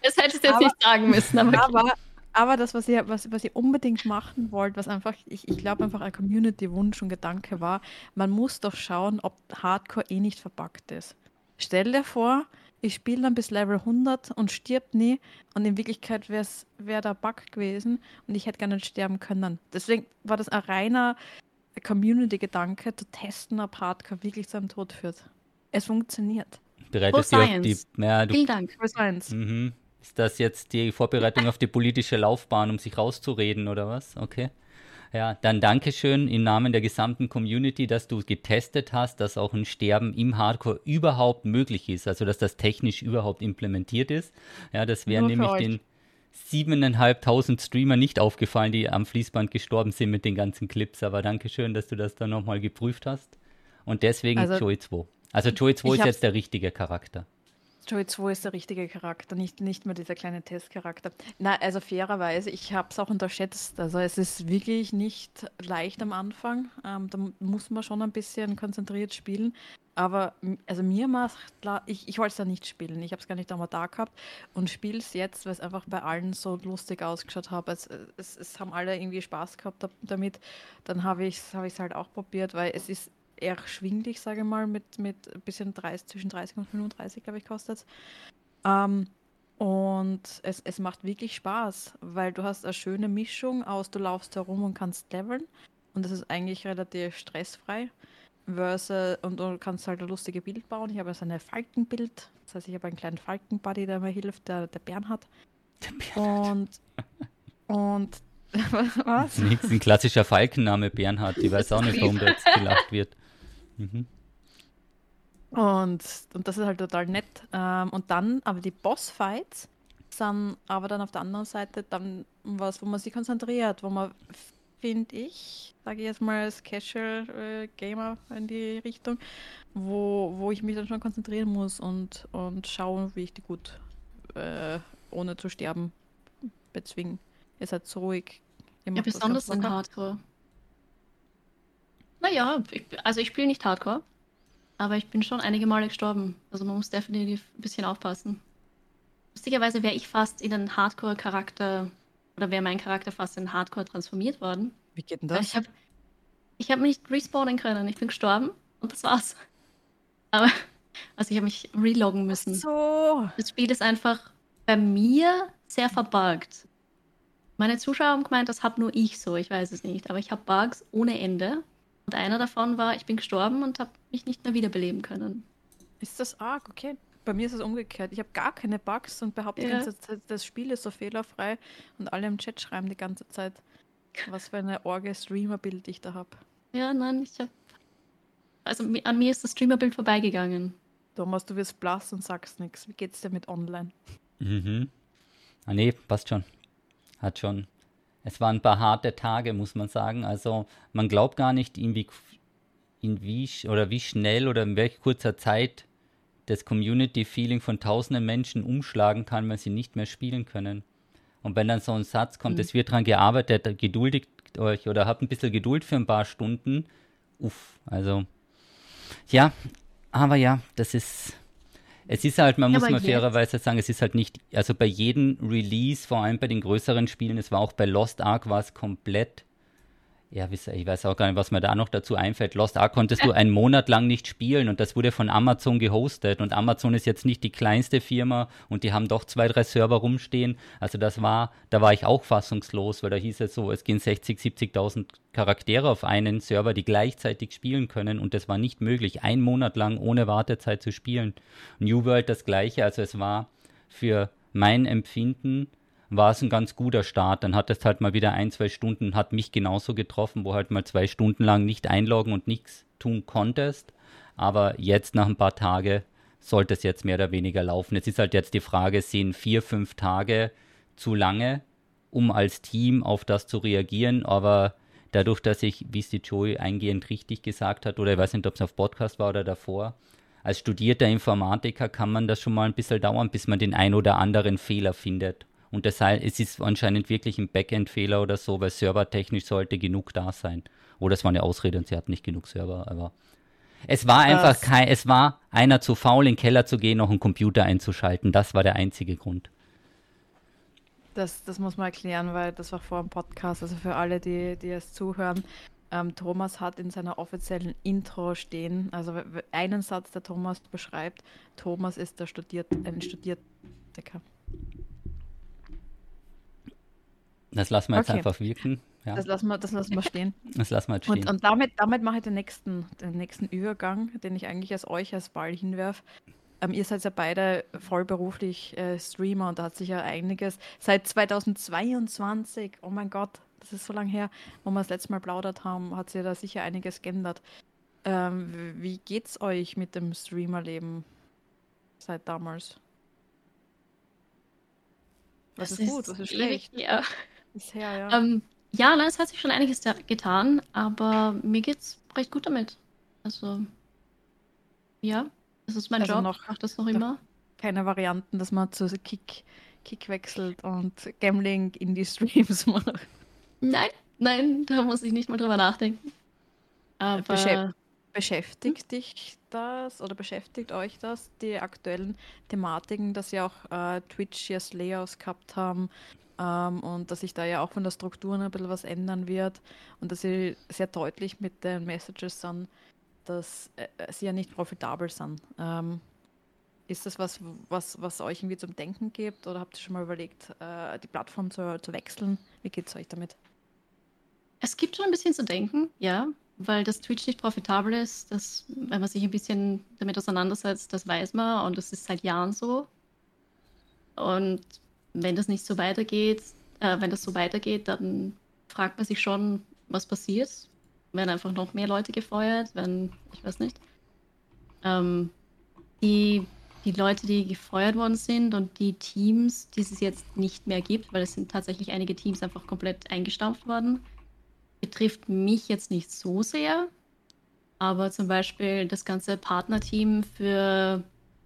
Das hättest du jetzt aber, nicht sagen müssen. Aber, aber, aber, das, was ihr, was, was ihr unbedingt machen wollt, was einfach, ich, ich glaube einfach ein Community-Wunsch und Gedanke war, man muss doch schauen, ob Hardcore eh nicht verpackt ist. Stell dir vor, ich spiele dann bis Level 100 und stirb nie und in Wirklichkeit wäre wär da Bug gewesen und ich hätte gar nicht sterben können. Deswegen war das ein reiner Community-Gedanke, zu testen, ob Hardcore wirklich zu einem Tod führt. Es funktioniert. Bereitest du auf die. Ja, du, Vielen Dank. Für Science. Mhm. Ist das jetzt die Vorbereitung auf die politische Laufbahn, um sich rauszureden oder was? Okay. Ja, dann Dankeschön im Namen der gesamten Community, dass du getestet hast, dass auch ein Sterben im Hardcore überhaupt möglich ist, also dass das technisch überhaupt implementiert ist. Ja, das wäre nämlich euch. den siebeneinhalbtausend Streamer nicht aufgefallen, die am Fließband gestorben sind mit den ganzen Clips. Aber Dankeschön, dass du das dann nochmal geprüft hast. Und deswegen also, Joey 2. Also Joey 2 ist jetzt der richtige Charakter. Joey 2 ist der richtige Charakter, nicht, nicht mehr dieser kleine Testcharakter. Na, also fairerweise, ich habe es auch unterschätzt. Also es ist wirklich nicht leicht am Anfang. Ähm, da muss man schon ein bisschen konzentriert spielen. Aber also mir macht ich, ich wollte es da nicht spielen. Ich habe es gar nicht einmal da gehabt und spiele es jetzt, weil es einfach bei allen so lustig ausgeschaut hat. Es, es, es haben alle irgendwie Spaß gehabt damit. Dann habe ich es hab halt auch probiert, weil es ist eher schwinglich, sage ich mal, mit, mit ein bisschen 30, zwischen 30 und 35, glaube ich, kostet es. Ähm, und es, es macht wirklich Spaß, weil du hast eine schöne Mischung aus, du laufst herum und kannst leveln. Und das ist eigentlich relativ stressfrei. Versus, und du kannst halt ein lustiges Bild bauen. Ich habe jetzt ein Falkenbild. Das heißt, ich habe einen kleinen Falkenbuddy, der mir hilft, der, der Bernhard. Der Bernhard. Und, und was? Nichts, ein klassischer Falkenname Bernhard. Die weiß auch nicht, warum da jetzt gelacht wird. Mhm. Und, und das ist halt total nett. Ähm, und dann, aber die Bossfights sind aber dann auf der anderen Seite dann was, wo man sich konzentriert, wo man, finde ich, sage ich jetzt mal als Casual äh, Gamer in die Richtung, wo, wo ich mich dann schon konzentrieren muss und, und schauen, wie ich die gut äh, ohne zu sterben bezwingen. Ihr seid so ruhig. Ja, besonders in Hardcore. Naja, ich, also ich spiele nicht Hardcore. aber ich bin schon einige Male gestorben. Also man muss definitiv ein bisschen aufpassen. Lustigerweise wäre ich fast in einen Hardcore-Charakter oder wäre mein Charakter fast in Hardcore transformiert worden. Wie geht denn das? Ich habe ich hab mich nicht respawnen können. Ich bin gestorben und das war's. Aber, also ich habe mich reloggen müssen. So. Das Spiel ist einfach bei mir sehr verbuggt. Meine Zuschauer haben gemeint, das habe nur ich so, ich weiß es nicht. Aber ich habe Bugs ohne Ende. Und einer davon war, ich bin gestorben und habe mich nicht mehr wiederbeleben können. Ist das arg? Okay. Bei mir ist es umgekehrt. Ich habe gar keine Bugs und behaupte ja. die ganze Zeit, das Spiel ist so fehlerfrei und alle im Chat schreiben die ganze Zeit, was für eine Orge-Streamer-Bild ich da habe. Ja, nein, ich habe. Also an mir ist das Streamer-Bild vorbeigegangen. Thomas, du wirst blass und sagst nichts. Wie geht's dir mit online? Mhm. Ah, nee, passt schon. Hat schon. Es waren ein paar harte Tage, muss man sagen. Also man glaubt gar nicht, in wie, in wie oder wie schnell oder in welch kurzer Zeit das Community-Feeling von tausenden Menschen umschlagen kann, wenn sie nicht mehr spielen können. Und wenn dann so ein Satz kommt, mhm. es wird daran gearbeitet, geduldigt euch oder habt ein bisschen Geduld für ein paar Stunden. Uff, also ja, aber ja, das ist es ist halt, man muss mal fairerweise sagen, es ist halt nicht, also bei jedem Release, vor allem bei den größeren Spielen, es war auch bei Lost Ark, war es komplett ja, ich weiß auch gar nicht, was mir da noch dazu einfällt. Lost Ark konntest du einen Monat lang nicht spielen und das wurde von Amazon gehostet. Und Amazon ist jetzt nicht die kleinste Firma und die haben doch zwei, drei Server rumstehen. Also das war, da war ich auch fassungslos, weil da hieß es so, es gehen 60, 70.000 Charaktere auf einen Server, die gleichzeitig spielen können und das war nicht möglich, einen Monat lang ohne Wartezeit zu spielen. New World das gleiche, also es war für mein Empfinden war es ein ganz guter Start. Dann hat es halt mal wieder ein, zwei Stunden, hat mich genauso getroffen, wo halt mal zwei Stunden lang nicht einloggen und nichts tun konntest. Aber jetzt nach ein paar Tagen sollte es jetzt mehr oder weniger laufen. Es ist halt jetzt die Frage, sind vier, fünf Tage zu lange, um als Team auf das zu reagieren, aber dadurch, dass ich, wie es die Joey eingehend richtig gesagt hat, oder ich weiß nicht, ob es auf Podcast war oder davor, als studierter Informatiker kann man das schon mal ein bisschen dauern, bis man den ein oder anderen Fehler findet. Und das heißt, es ist anscheinend wirklich ein Backend-Fehler oder so, weil servertechnisch sollte genug da sein. Oder es war eine Ausrede und sie hat nicht genug Server, aber es war einfach kein, es war einer zu faul, in den Keller zu gehen, noch einen Computer einzuschalten. Das war der einzige Grund. Das, das muss man erklären, weil das war vor dem Podcast, also für alle, die, die es zuhören. Ähm, Thomas hat in seiner offiziellen Intro stehen, also einen Satz, der Thomas beschreibt, Thomas ist der studiert, ein studierter das lassen wir jetzt okay. einfach wirken. Ja. Das, lassen wir, das lassen wir stehen. Das lassen wir jetzt stehen. Und, und damit, damit mache ich den nächsten, den nächsten Übergang, den ich eigentlich als euch als Ball hinwerfe. Ähm, ihr seid ja beide vollberuflich äh, Streamer und da hat sich ja einiges seit 2022, oh mein Gott, das ist so lange her, wo wir das letzte Mal plaudert haben, hat sich da sicher einiges geändert. Ähm, wie geht's euch mit dem Streamerleben seit damals? Was ist, ist gut, was ist schlecht? Ja. Bisher, ja. Ähm, ja, es hat sich schon einiges getan, aber mir geht's recht gut damit. Also, ja, das ist mein also Job, noch, mache das noch immer. Keine Varianten, dass man zu Kick, Kick wechselt und Gambling in die Streams macht. Nein, nein, da muss ich nicht mal drüber nachdenken. Aber beschäftigt dich das oder beschäftigt euch das, die aktuellen Thematiken, dass ja auch äh, Twitch jetzt Layouts gehabt haben, ähm, und dass sich da ja auch von der Struktur ein bisschen was ändern wird und dass sie sehr deutlich mit den Messages sind, dass äh, sie ja nicht profitabel sind. Ähm, ist das was, was, was euch irgendwie zum Denken gibt oder habt ihr schon mal überlegt, äh, die Plattform zu, zu wechseln? Wie geht es euch damit? Es gibt schon ein bisschen zu denken, ja, weil das Twitch nicht profitabel ist. Das, wenn man sich ein bisschen damit auseinandersetzt, das weiß man und das ist seit Jahren so. Und wenn das nicht so weitergeht, äh, wenn das so weitergeht, dann fragt man sich schon, was passiert. Werden einfach noch mehr Leute gefeuert, wenn, ich weiß nicht. Ähm, die, die Leute, die gefeuert worden sind und die Teams, die es jetzt nicht mehr gibt, weil es sind tatsächlich einige Teams einfach komplett eingestampft worden, betrifft mich jetzt nicht so sehr. Aber zum Beispiel das ganze Partnerteam für,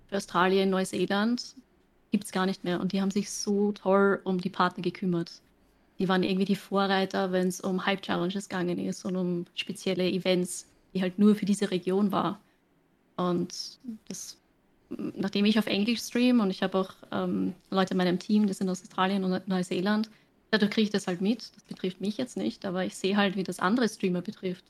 für Australien, Neuseeland, gibt es gar nicht mehr. Und die haben sich so toll um die Partner gekümmert. Die waren irgendwie die Vorreiter, wenn es um Hype-Challenges gegangen ist und um spezielle Events, die halt nur für diese Region war. Und das, nachdem ich auf Englisch stream und ich habe auch ähm, Leute in meinem Team, die sind aus Australien und Neuseeland, dadurch kriege ich das halt mit. Das betrifft mich jetzt nicht, aber ich sehe halt, wie das andere Streamer betrifft.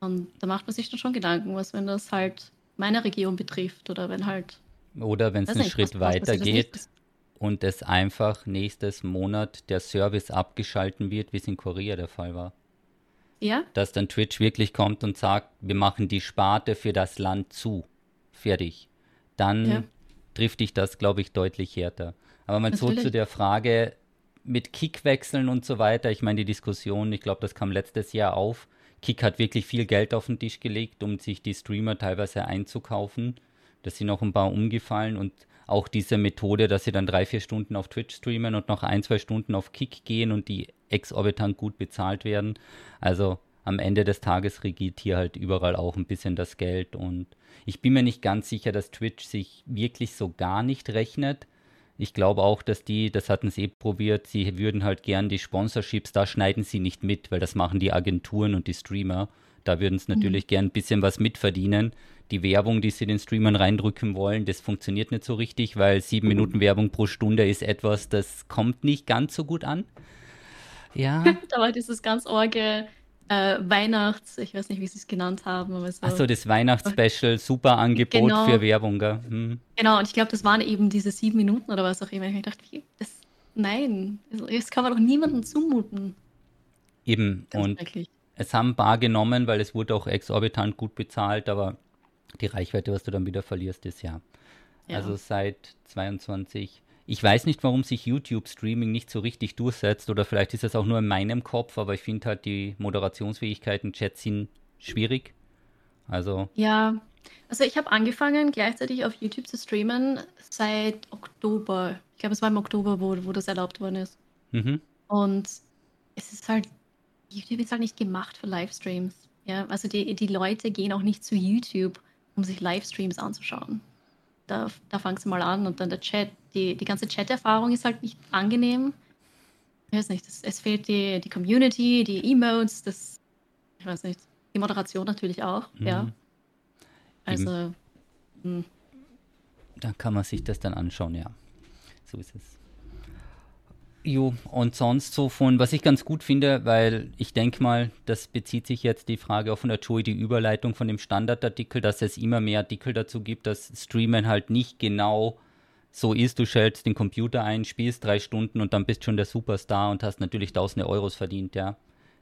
Und da macht man sich dann schon Gedanken, was, wenn das halt meine Region betrifft oder wenn halt. Oder wenn es einen nicht, Schritt weiter geht und es einfach nächstes Monat der Service abgeschalten wird, wie es in Korea der Fall war. Ja. Dass dann Twitch wirklich kommt und sagt, wir machen die Sparte für das Land zu. Fertig. Dann ja. trifft dich das, glaube ich, deutlich härter. Aber mal so zu der Frage mit Kick-Wechseln und so weiter. Ich meine, die Diskussion, ich glaube, das kam letztes Jahr auf. Kick hat wirklich viel Geld auf den Tisch gelegt, um sich die Streamer teilweise einzukaufen. Da sind auch ein paar umgefallen und auch diese Methode, dass sie dann drei, vier Stunden auf Twitch streamen und noch ein, zwei Stunden auf Kick gehen und die exorbitant gut bezahlt werden. Also am Ende des Tages regiert hier halt überall auch ein bisschen das Geld und ich bin mir nicht ganz sicher, dass Twitch sich wirklich so gar nicht rechnet. Ich glaube auch, dass die, das hatten sie eh probiert, sie würden halt gern die Sponsorships, da schneiden sie nicht mit, weil das machen die Agenturen und die Streamer. Da würden sie mhm. natürlich mhm. gern ein bisschen was mitverdienen. Die Werbung, die sie den Streamern reindrücken wollen, das funktioniert nicht so richtig, weil sieben mhm. Minuten Werbung pro Stunde ist etwas, das kommt nicht ganz so gut an. Ja. da war dieses ganz orge äh, Weihnachts, ich weiß nicht, wie sie es genannt haben. Aber so, Achso, das Weihnachtsspecial, super Angebot genau. für Werbung? Hm. Genau, und ich glaube, das waren eben diese sieben Minuten oder was auch immer. Ich dachte, das, nein, das kann man doch niemandem zumuten. Eben, das und es haben ein paar genommen, weil es wurde auch exorbitant gut bezahlt, aber die Reichweite, was du dann wieder verlierst, ist ja. ja. Also seit 22 ich weiß nicht, warum sich YouTube-Streaming nicht so richtig durchsetzt oder vielleicht ist es auch nur in meinem Kopf, aber ich finde halt die Moderationsfähigkeiten Chat sind schwierig. Also. Ja, also ich habe angefangen gleichzeitig auf YouTube zu streamen seit Oktober. Ich glaube, es war im Oktober, wo, wo das erlaubt worden ist. Mhm. Und es ist halt, YouTube ist halt nicht gemacht für Livestreams. Ja, also die, die Leute gehen auch nicht zu YouTube, um sich Livestreams anzuschauen. Da, da fangst du mal an und dann der Chat die, die ganze Chat-Erfahrung ist halt nicht angenehm. Ich weiß nicht, das, es fehlt die, die Community, die Emotes, das, ich weiß nicht, die Moderation natürlich auch, mhm. ja. Also, mh. Hm. da kann man sich das dann anschauen, ja. So ist es. Jo, und sonst so von, was ich ganz gut finde, weil ich denke mal, das bezieht sich jetzt die Frage auch von der Joey, die Überleitung von dem Standardartikel, dass es immer mehr Artikel dazu gibt, dass Streamen halt nicht genau so ist, du schaltest den Computer ein, spielst drei Stunden und dann bist schon der Superstar und hast natürlich tausende Euros verdient, ja.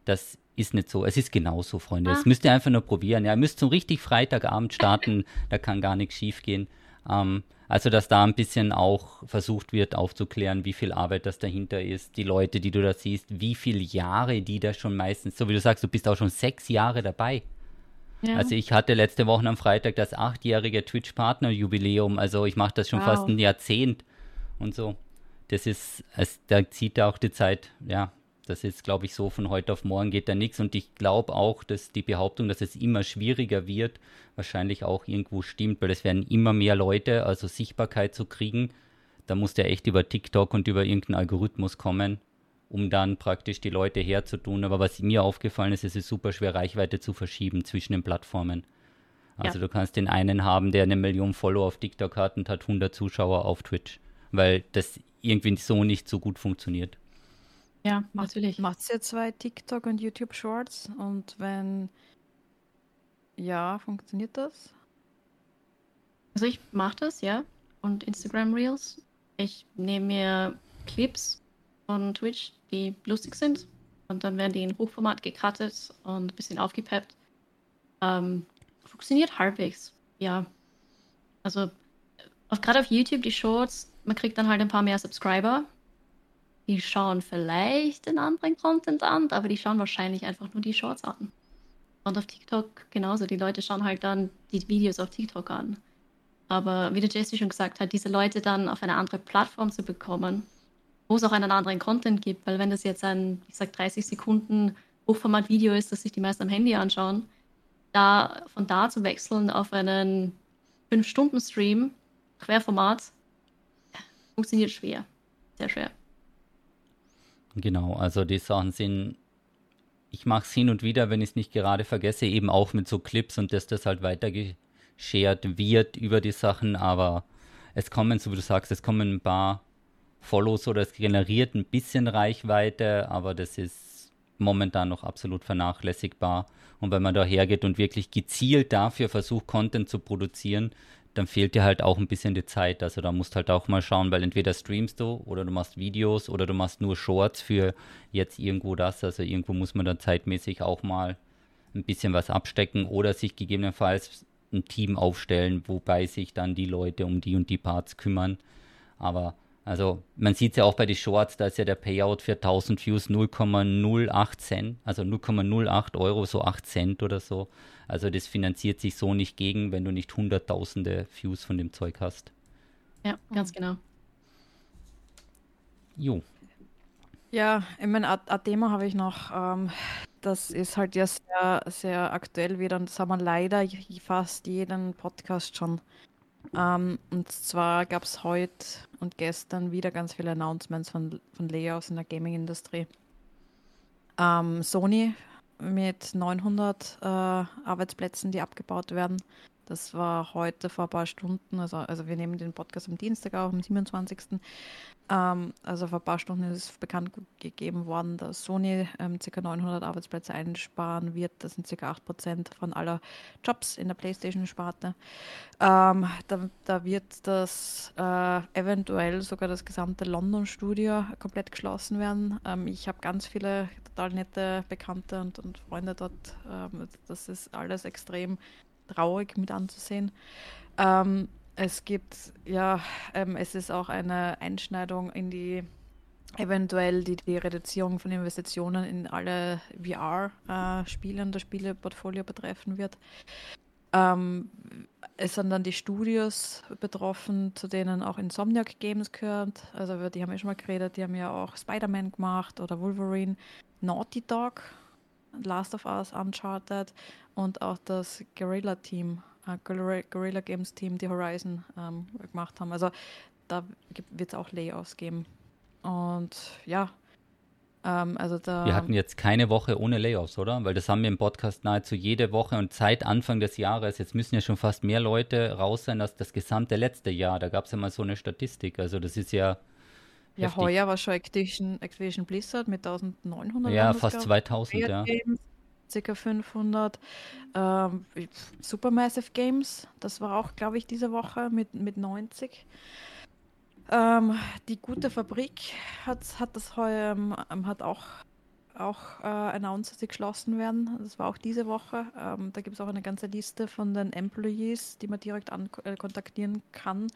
Das ist nicht so. Es ist genauso, Freunde. Das ah. müsst ihr einfach nur probieren. Ja, ihr müsst so richtig Freitagabend starten, da kann gar nichts schief gehen. Ähm, also, dass da ein bisschen auch versucht wird aufzuklären, wie viel Arbeit das dahinter ist, die Leute, die du da siehst, wie viele Jahre die da schon meistens, so wie du sagst, du bist auch schon sechs Jahre dabei. Ja. Also ich hatte letzte Woche am Freitag das achtjährige Twitch-Partner-Jubiläum. Also ich mache das schon wow. fast ein Jahrzehnt und so. Das ist, es, da zieht auch die Zeit, ja, das ist, glaube ich, so von heute auf morgen geht da nichts. Und ich glaube auch, dass die Behauptung, dass es immer schwieriger wird, wahrscheinlich auch irgendwo stimmt, weil es werden immer mehr Leute, also Sichtbarkeit zu kriegen. Da muss der echt über TikTok und über irgendeinen Algorithmus kommen um dann praktisch die Leute herzutun. Aber was mir aufgefallen ist, es ist super schwer, Reichweite zu verschieben zwischen den Plattformen. Also ja. du kannst den einen haben, der eine Million Follower auf TikTok hat und hat 100 Zuschauer auf Twitch, weil das irgendwie so nicht so gut funktioniert. Ja, natürlich. Macht ihr zwei TikTok und YouTube Shorts und wenn ja, funktioniert das? Also ich mache das, ja. Und Instagram Reels. Ich nehme mir Clips von Twitch, die lustig sind. Und dann werden die in Hochformat gecuttet und ein bisschen aufgepeppt. Ähm, funktioniert halbwegs, ja. Also, gerade auf YouTube, die Shorts, man kriegt dann halt ein paar mehr Subscriber. Die schauen vielleicht den anderen Content an, aber die schauen wahrscheinlich einfach nur die Shorts an. Und auf TikTok genauso. Die Leute schauen halt dann die Videos auf TikTok an. Aber wie der Jesse schon gesagt hat, diese Leute dann auf eine andere Plattform zu bekommen, wo es auch einen anderen Content gibt, weil wenn das jetzt ein, ich sag 30 Sekunden Hochformat-Video ist, das sich die meisten am Handy anschauen, da von da zu wechseln auf einen 5-Stunden-Stream, Querformat, funktioniert schwer. Sehr schwer. Genau, also die Sachen sind, ich mache es hin und wieder, wenn ich es nicht gerade vergesse, eben auch mit so Clips und dass das halt weiter geshared wird über die Sachen, aber es kommen, so wie du sagst, es kommen ein paar Follows oder es generiert ein bisschen Reichweite, aber das ist momentan noch absolut vernachlässigbar. Und wenn man da hergeht und wirklich gezielt dafür versucht, Content zu produzieren, dann fehlt dir halt auch ein bisschen die Zeit. Also da musst halt auch mal schauen, weil entweder streamst du oder du machst Videos oder du machst nur Shorts für jetzt irgendwo das. Also irgendwo muss man dann zeitmäßig auch mal ein bisschen was abstecken oder sich gegebenenfalls ein Team aufstellen, wobei sich dann die Leute um die und die Parts kümmern. Aber also man sieht es ja auch bei den Shorts, da ist ja der Payout für 1000 Views 0,08 Cent, also 0,08 Euro, so 8 Cent oder so. Also das finanziert sich so nicht gegen, wenn du nicht hunderttausende Views von dem Zeug hast. Ja, ganz genau. Jo. Ja, ich meine, ein Thema habe ich noch. Ähm, das ist halt ja sehr, sehr aktuell wieder und das haben wir leider fast jeden Podcast schon ähm, und zwar gab es heute und gestern wieder ganz viele Announcements von, von Layoffs in der Gaming-Industrie. Ähm, Sony mit 900 äh, Arbeitsplätzen, die abgebaut werden. Das war heute vor ein paar Stunden, also, also wir nehmen den Podcast am Dienstag auf, am 27. Ähm, also vor ein paar Stunden ist bekannt gegeben worden, dass Sony ähm, ca. 900 Arbeitsplätze einsparen wird. Das sind ca. 8% von aller Jobs in der PlayStation-Sparte. Ähm, da, da, wird das äh, eventuell sogar das gesamte London-Studio komplett geschlossen werden. Ähm, ich habe ganz viele total nette Bekannte und, und Freunde dort. Ähm, das ist alles extrem traurig mit anzusehen. Ähm, es gibt, ja, ähm, es ist auch eine Einschneidung in die eventuell die, die Reduzierung von Investitionen in alle VR-Spiele äh, und das Spieleportfolio betreffen wird. Ähm, es sind dann die Studios betroffen, zu denen auch Insomniac Games gehört. Also die haben ja schon mal geredet, die haben ja auch Spider-Man gemacht oder Wolverine, Naughty Dog, Last of Us, Uncharted und auch das Guerrilla Team äh, Guerrilla Games Team, die Horizon ähm, gemacht haben. Also da wird es auch Layoffs geben. Und ja, ähm, also da. Wir hatten jetzt keine Woche ohne Layoffs, oder? Weil das haben wir im Podcast nahezu jede Woche und seit Anfang des Jahres. Jetzt müssen ja schon fast mehr Leute raus sein als das gesamte letzte Jahr. Da gab es ja mal so eine Statistik. Also das ist ja. Ja, heftig. heuer war schon Activision, Activision Blizzard mit 1900. Ja, fast 2000, ja. Games ca. 500. Ähm, Supermassive Games, das war auch, glaube ich, diese Woche mit, mit 90. Ähm, die gute Fabrik hat, hat das heuer, ähm, hat auch, auch äh, announced, dass sie geschlossen werden. Das war auch diese Woche. Ähm, da gibt es auch eine ganze Liste von den Employees, die man direkt an, äh, kontaktieren kann,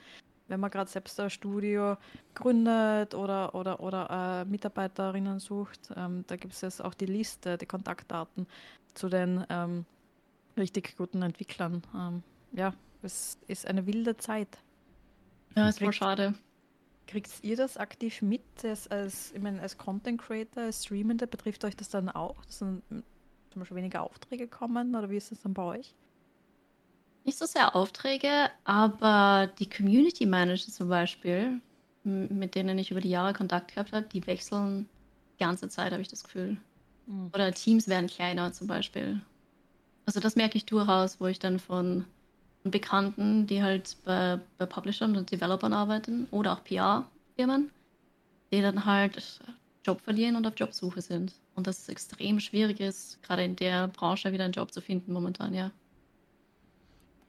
wenn man gerade selbst ein Studio gründet oder, oder, oder äh, Mitarbeiterinnen sucht, ähm, da gibt es jetzt auch die Liste, die Kontaktdaten zu den ähm, richtig guten Entwicklern. Ähm, ja, es ist eine wilde Zeit. Ja, ist voll schade. Kriegt ihr das aktiv mit als, als, ich meine, als Content Creator, als Streamende? Betrifft euch das dann auch, dass dann zum Beispiel weniger Aufträge kommen oder wie ist das dann bei euch? Nicht so sehr Aufträge, aber die Community Manager zum Beispiel, mit denen ich über die Jahre Kontakt gehabt habe, die wechseln die ganze Zeit, habe ich das Gefühl. Mhm. Oder Teams werden kleiner zum Beispiel. Also das merke ich durchaus, wo ich dann von Bekannten, die halt bei, bei Publishern und Developern arbeiten oder auch PR-Firmen, die dann halt Job verlieren und auf Jobsuche sind. Und das ist extrem schwierig ist, gerade in der Branche wieder einen Job zu finden momentan, ja.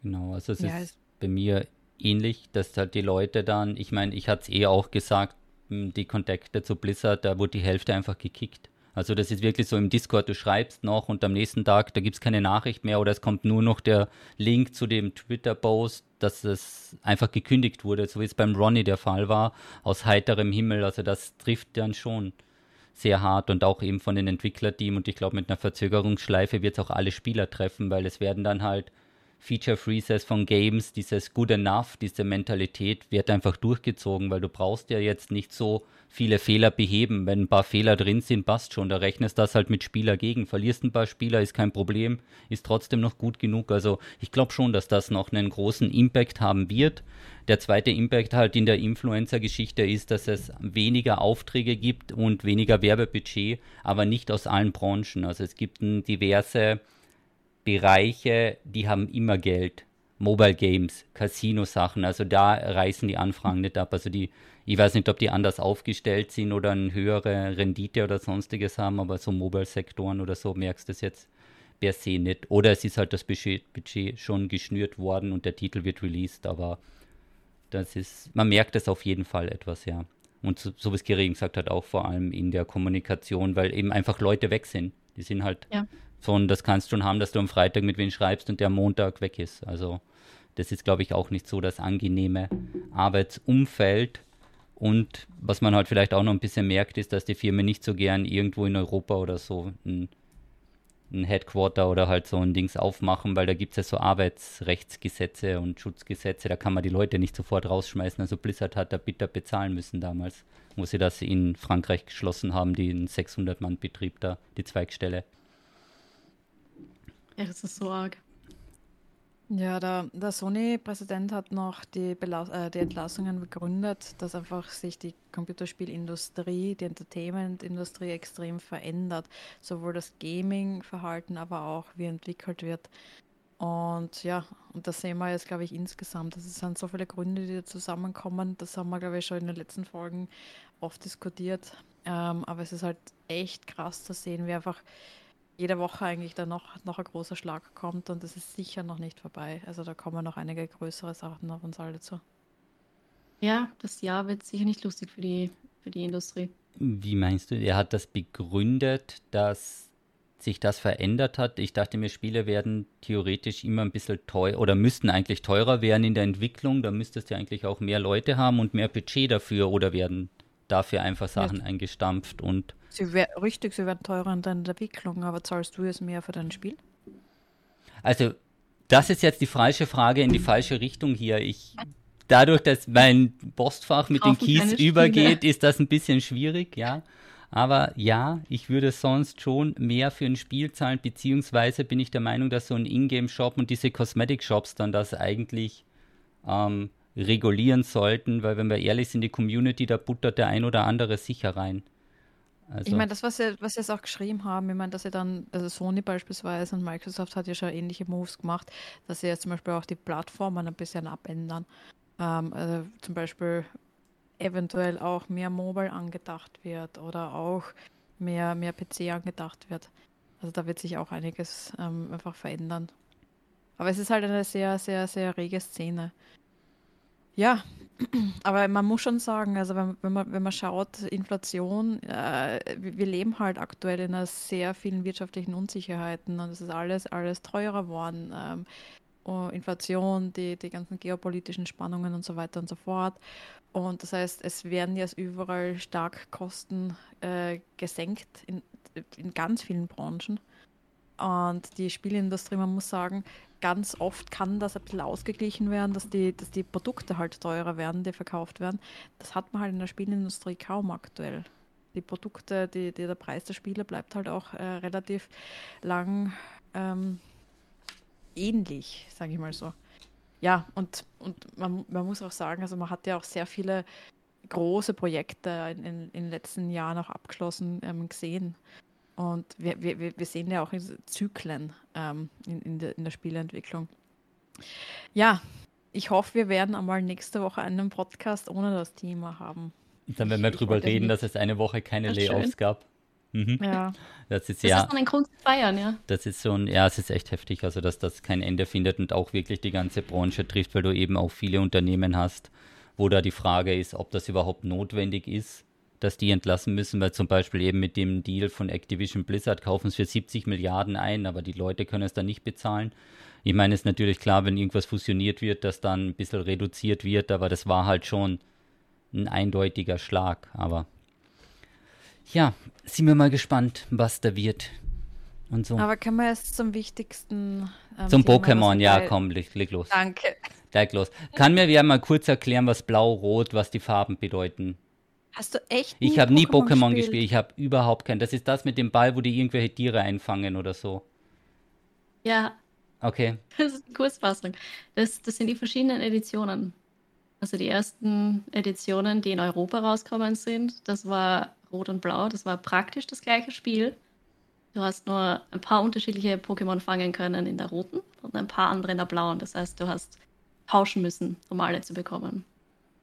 Genau, also es ja, ist bei mir ähnlich, dass halt die Leute dann, ich meine, ich hatte es eh auch gesagt, die Kontakte zu Blizzard, da wurde die Hälfte einfach gekickt. Also das ist wirklich so im Discord, du schreibst noch und am nächsten Tag, da gibt es keine Nachricht mehr oder es kommt nur noch der Link zu dem Twitter-Post, dass es einfach gekündigt wurde, so wie es beim Ronnie der Fall war, aus heiterem Himmel. Also das trifft dann schon sehr hart und auch eben von den Entwicklerteam und ich glaube mit einer Verzögerungsschleife wird es auch alle Spieler treffen, weil es werden dann halt Feature Freezes von Games, dieses Good Enough, diese Mentalität wird einfach durchgezogen, weil du brauchst ja jetzt nicht so viele Fehler beheben. Wenn ein paar Fehler drin sind, passt schon. Da rechnest das halt mit Spieler gegen. Verlierst ein paar Spieler, ist kein Problem, ist trotzdem noch gut genug. Also ich glaube schon, dass das noch einen großen Impact haben wird. Der zweite Impact halt in der Influencer-Geschichte ist, dass es weniger Aufträge gibt und weniger Werbebudget, aber nicht aus allen Branchen. Also es gibt diverse Bereiche, die haben immer Geld. Mobile Games, Casino-Sachen. Also da reißen die Anfragen nicht ab. Also die, ich weiß nicht, ob die anders aufgestellt sind oder eine höhere Rendite oder sonstiges haben, aber so Mobile-Sektoren oder so merkst du es jetzt per se nicht. Oder es ist halt das Budget, schon geschnürt worden und der Titel wird released, aber das ist, man merkt es auf jeden Fall etwas, ja. Und so, so wie es Kiri gesagt hat, auch vor allem in der Kommunikation, weil eben einfach Leute weg sind. Die sind halt ja. So, das kannst du schon haben, dass du am Freitag mit wem schreibst und der am Montag weg ist. Also das ist, glaube ich, auch nicht so das angenehme Arbeitsumfeld. Und was man halt vielleicht auch noch ein bisschen merkt, ist, dass die Firmen nicht so gern irgendwo in Europa oder so ein ein Headquarter oder halt so ein Dings aufmachen, weil da gibt es ja so Arbeitsrechtsgesetze und Schutzgesetze, da kann man die Leute nicht sofort rausschmeißen. Also Blizzard hat da bitter bezahlen müssen damals, wo sie das in Frankreich geschlossen haben, den 600-Mann-Betrieb da, die Zweigstelle. Ja, das ist so arg. Ja, der, der Sony-Präsident hat noch die, äh, die Entlassungen begründet, dass einfach sich die Computerspielindustrie, die Entertainment-Industrie extrem verändert. Sowohl das Gaming-Verhalten, aber auch wie entwickelt wird. Und ja, und das sehen wir jetzt, glaube ich, insgesamt. Es sind so viele Gründe, die da zusammenkommen. Das haben wir, glaube ich, schon in den letzten Folgen oft diskutiert. Ähm, aber es ist halt echt krass zu sehen, wie einfach jede Woche eigentlich dann noch, noch ein großer Schlag kommt und es ist sicher noch nicht vorbei. Also da kommen noch einige größere Sachen auf uns alle zu. Ja, das Jahr wird sicher nicht lustig für die, für die Industrie. Wie meinst du? Er hat das begründet, dass sich das verändert hat. Ich dachte mir, Spiele werden theoretisch immer ein bisschen teuer oder müssten eigentlich teurer werden in der Entwicklung. Da müsstest du eigentlich auch mehr Leute haben und mehr Budget dafür oder werden dafür einfach Sachen ja. eingestampft und. Sie wär, richtig, sie werden teurer in der Entwicklung, aber zahlst du jetzt mehr für dein Spiel? Also, das ist jetzt die falsche Frage in die falsche Richtung hier. Ich, dadurch, dass mein Postfach mit den Keys übergeht, ist das ein bisschen schwierig, ja. Aber ja, ich würde sonst schon mehr für ein Spiel zahlen, beziehungsweise bin ich der Meinung, dass so ein Ingame-Shop und diese Cosmetic-Shops dann das eigentlich ähm, regulieren sollten, weil wenn wir ehrlich sind, die Community, da buttert der ein oder andere sicher rein. Also. Ich meine, das, was sie, was sie jetzt auch geschrieben haben, ich meine, dass sie dann, also Sony beispielsweise und Microsoft hat ja schon ähnliche Moves gemacht, dass sie jetzt zum Beispiel auch die Plattformen ein bisschen abändern. Ähm, also zum Beispiel eventuell auch mehr Mobile angedacht wird oder auch mehr, mehr PC angedacht wird. Also da wird sich auch einiges ähm, einfach verändern. Aber es ist halt eine sehr, sehr, sehr rege Szene. Ja, aber man muss schon sagen, also wenn, wenn, man, wenn man schaut, Inflation, äh, wir leben halt aktuell in einer sehr vielen wirtschaftlichen Unsicherheiten und es ist alles, alles teurer geworden. Ähm, oh, Inflation, die, die ganzen geopolitischen Spannungen und so weiter und so fort. Und das heißt, es werden jetzt überall stark Kosten äh, gesenkt in, in ganz vielen Branchen. Und die Spielindustrie, man muss sagen, ganz oft kann das ein bisschen ausgeglichen werden, dass die, dass die Produkte halt teurer werden, die verkauft werden. Das hat man halt in der Spielindustrie kaum aktuell. Die Produkte, die, die der Preis der Spiele bleibt halt auch äh, relativ lang ähm, ähnlich, sage ich mal so. Ja, und, und man, man muss auch sagen, also man hat ja auch sehr viele große Projekte in, in, in den letzten Jahren auch abgeschlossen ähm, gesehen. Und wir, wir, wir sehen ja auch Zyklen ähm, in, in, der, in der Spieleentwicklung. Ja, ich hoffe, wir werden einmal nächste Woche einen Podcast ohne das Thema haben. Dann werden wir ich, drüber reden, dass es eine Woche keine Layoffs schön. gab. Mhm. Ja. Das ist das ja. Das ist ein Grund zu feiern, ja. Das ist so ein, ja, es ist echt heftig, also dass das kein Ende findet und auch wirklich die ganze Branche trifft, weil du eben auch viele Unternehmen hast, wo da die Frage ist, ob das überhaupt notwendig ist dass die entlassen müssen, weil zum Beispiel eben mit dem Deal von Activision Blizzard kaufen es für 70 Milliarden ein, aber die Leute können es dann nicht bezahlen. Ich meine, es ist natürlich klar, wenn irgendwas fusioniert wird, dass dann ein bisschen reduziert wird, aber das war halt schon ein eindeutiger Schlag. Aber ja, sind wir mal gespannt, was da wird. Und so. Aber können wir jetzt zum wichtigsten. Ähm, zum Pokémon, ja, komm, leg, leg los. Danke. Leg los. Kann mir wer mal kurz erklären, was Blau-Rot, was die Farben bedeuten? Hast du echt Ich habe nie Pokémon gespielt? gespielt. Ich habe überhaupt kein. Das ist das mit dem Ball, wo die irgendwelche Tiere einfangen oder so. Ja. Okay. Das ist eine Kurzfassung. Das, das sind die verschiedenen Editionen. Also die ersten Editionen, die in Europa rausgekommen sind, das war Rot und Blau. Das war praktisch das gleiche Spiel. Du hast nur ein paar unterschiedliche Pokémon fangen können in der roten und ein paar andere in der blauen. Das heißt, du hast tauschen müssen, um alle zu bekommen.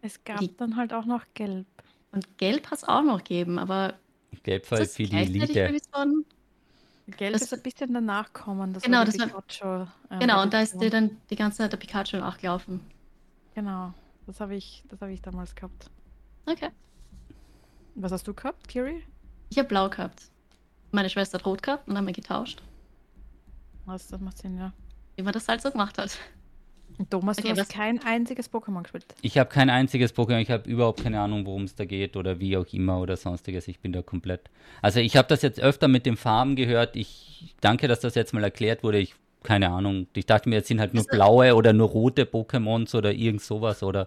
Es gab die, dann halt auch noch gelb. Und gelb hat es auch noch gegeben, aber. Gelb war für die Elite. Gelb das, ist ein bisschen danach kommen. Das genau, das Pikachu, war, äh, genau, und da ist dir dann die ganze Zeit der Pikachu nachgelaufen. Genau, das habe ich, hab ich damals gehabt. Okay. Was hast du gehabt, Kiri? Ich habe blau gehabt. Meine Schwester hat rot gehabt und haben wir getauscht. Was, das macht Sinn, ja. Wie man das halt so gemacht hat. Thomas, okay, du hast kein einziges Pokémon gespielt. Ich habe kein einziges Pokémon. Ich habe überhaupt keine Ahnung, worum es da geht oder wie auch immer oder sonstiges. Ich bin da komplett. Also ich habe das jetzt öfter mit den Farben gehört. Ich danke, dass das jetzt mal erklärt wurde. Ich keine Ahnung. Ich dachte mir, jetzt sind halt nur also, blaue oder nur rote Pokémons oder irgend sowas oder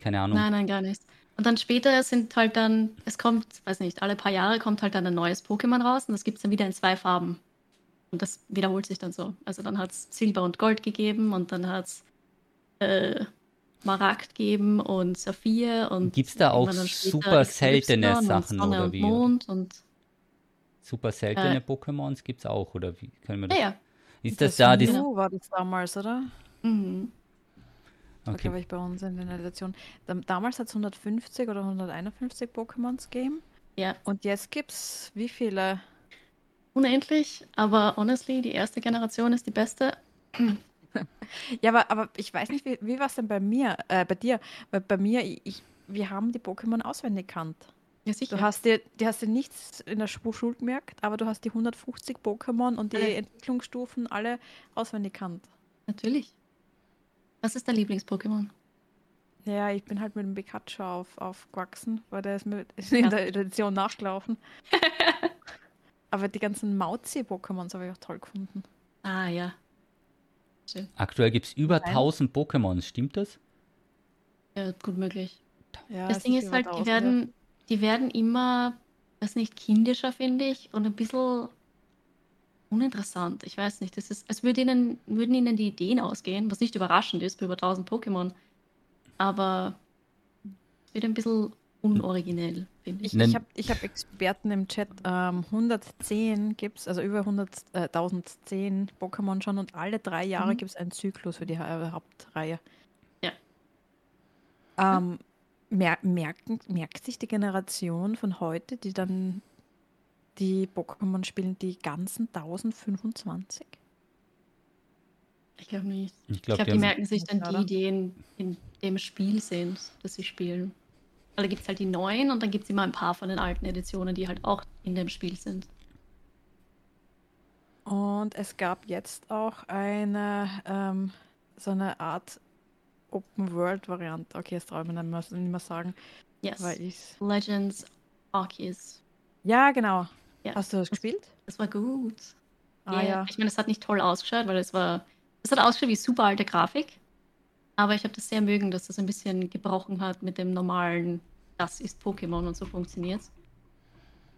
keine Ahnung. Nein, nein, gar nichts. Und dann später sind halt dann, es kommt, weiß nicht, alle paar Jahre kommt halt dann ein neues Pokémon raus und das gibt es dann wieder in zwei Farben. Und das wiederholt sich dann so. Also dann hat es Silber und Gold gegeben und dann hat es äh, Maragd gegeben und Saphir und gibt es da auch super seltene Sachen Sonne oder wie? Mond und super seltene äh, Pokémons gibt es auch oder wie können wir das? Ja, ja. Ist das, das da die war das damals, oder? Mhm. Okay. glaube ich bei uns in der Edition. Damals hat es 150 oder 151 Pokémons gegeben. Ja. Und jetzt gibt es wie viele? Unendlich, aber honestly, die erste Generation ist die beste. ja, aber, aber ich weiß nicht, wie, wie war es denn bei mir, äh, bei dir? Weil bei mir, ich, wir haben die Pokémon auswendig gekannt. Ja, sicher. Du hast dir, die hast dir nichts in der Schule gemerkt, aber du hast die 150 Pokémon und die ja. Entwicklungsstufen alle auswendig gekannt. Natürlich. Was ist dein Lieblings-Pokémon? Ja, ich bin halt mit dem Pikachu auf, aufgewachsen, weil der ist mir in der Edition nachgelaufen. Aber die ganzen Mauzi-Pokémons habe ich auch toll gefunden. Ah, ja. Schön. Aktuell gibt es über Nein. 1000 Pokémon, stimmt das? Ja, gut möglich. Ja, das Ding ist halt, die werden, die werden immer, das nicht kindischer, finde ich, und ein bisschen uninteressant. Ich weiß nicht, das ist, als würde ihnen, würden ihnen die Ideen ausgehen, was nicht überraschend ist bei über 1000 Pokémon. Aber es wird ein bisschen unoriginell, finde ich. Ich, ich habe ich hab Experten im Chat, ähm, 110 gibt es, also über 100, äh, 1010 Pokémon schon und alle drei Jahre mhm. gibt es einen Zyklus für die äh, Hauptreihe. Ja. Ähm, mer merken, merkt sich die Generation von heute, die dann die Pokémon spielen, die ganzen 1025? Ich glaube nicht. Ich glaube, glaub, die, die merken sich dann die, die in, in dem Spiel sind, das sie spielen. Weil da gibt es halt die neuen und dann gibt es immer ein paar von den alten Editionen, die halt auch in dem Spiel sind. Und es gab jetzt auch eine ähm, so eine Art Open World Variante. Okay, jetzt traue ich mir nicht mehr, nicht mehr sagen. Yes. Legends Arceus. Ja, genau. Ja. Hast du das gespielt? Das war gut. Ah, ja. ja. Ich meine, es hat nicht toll ausgeschaut, weil es war. Es hat ausgeschaut wie super alte Grafik. Aber ich habe das sehr mögen, dass das ein bisschen gebrochen hat mit dem normalen, das ist Pokémon und so funktioniert.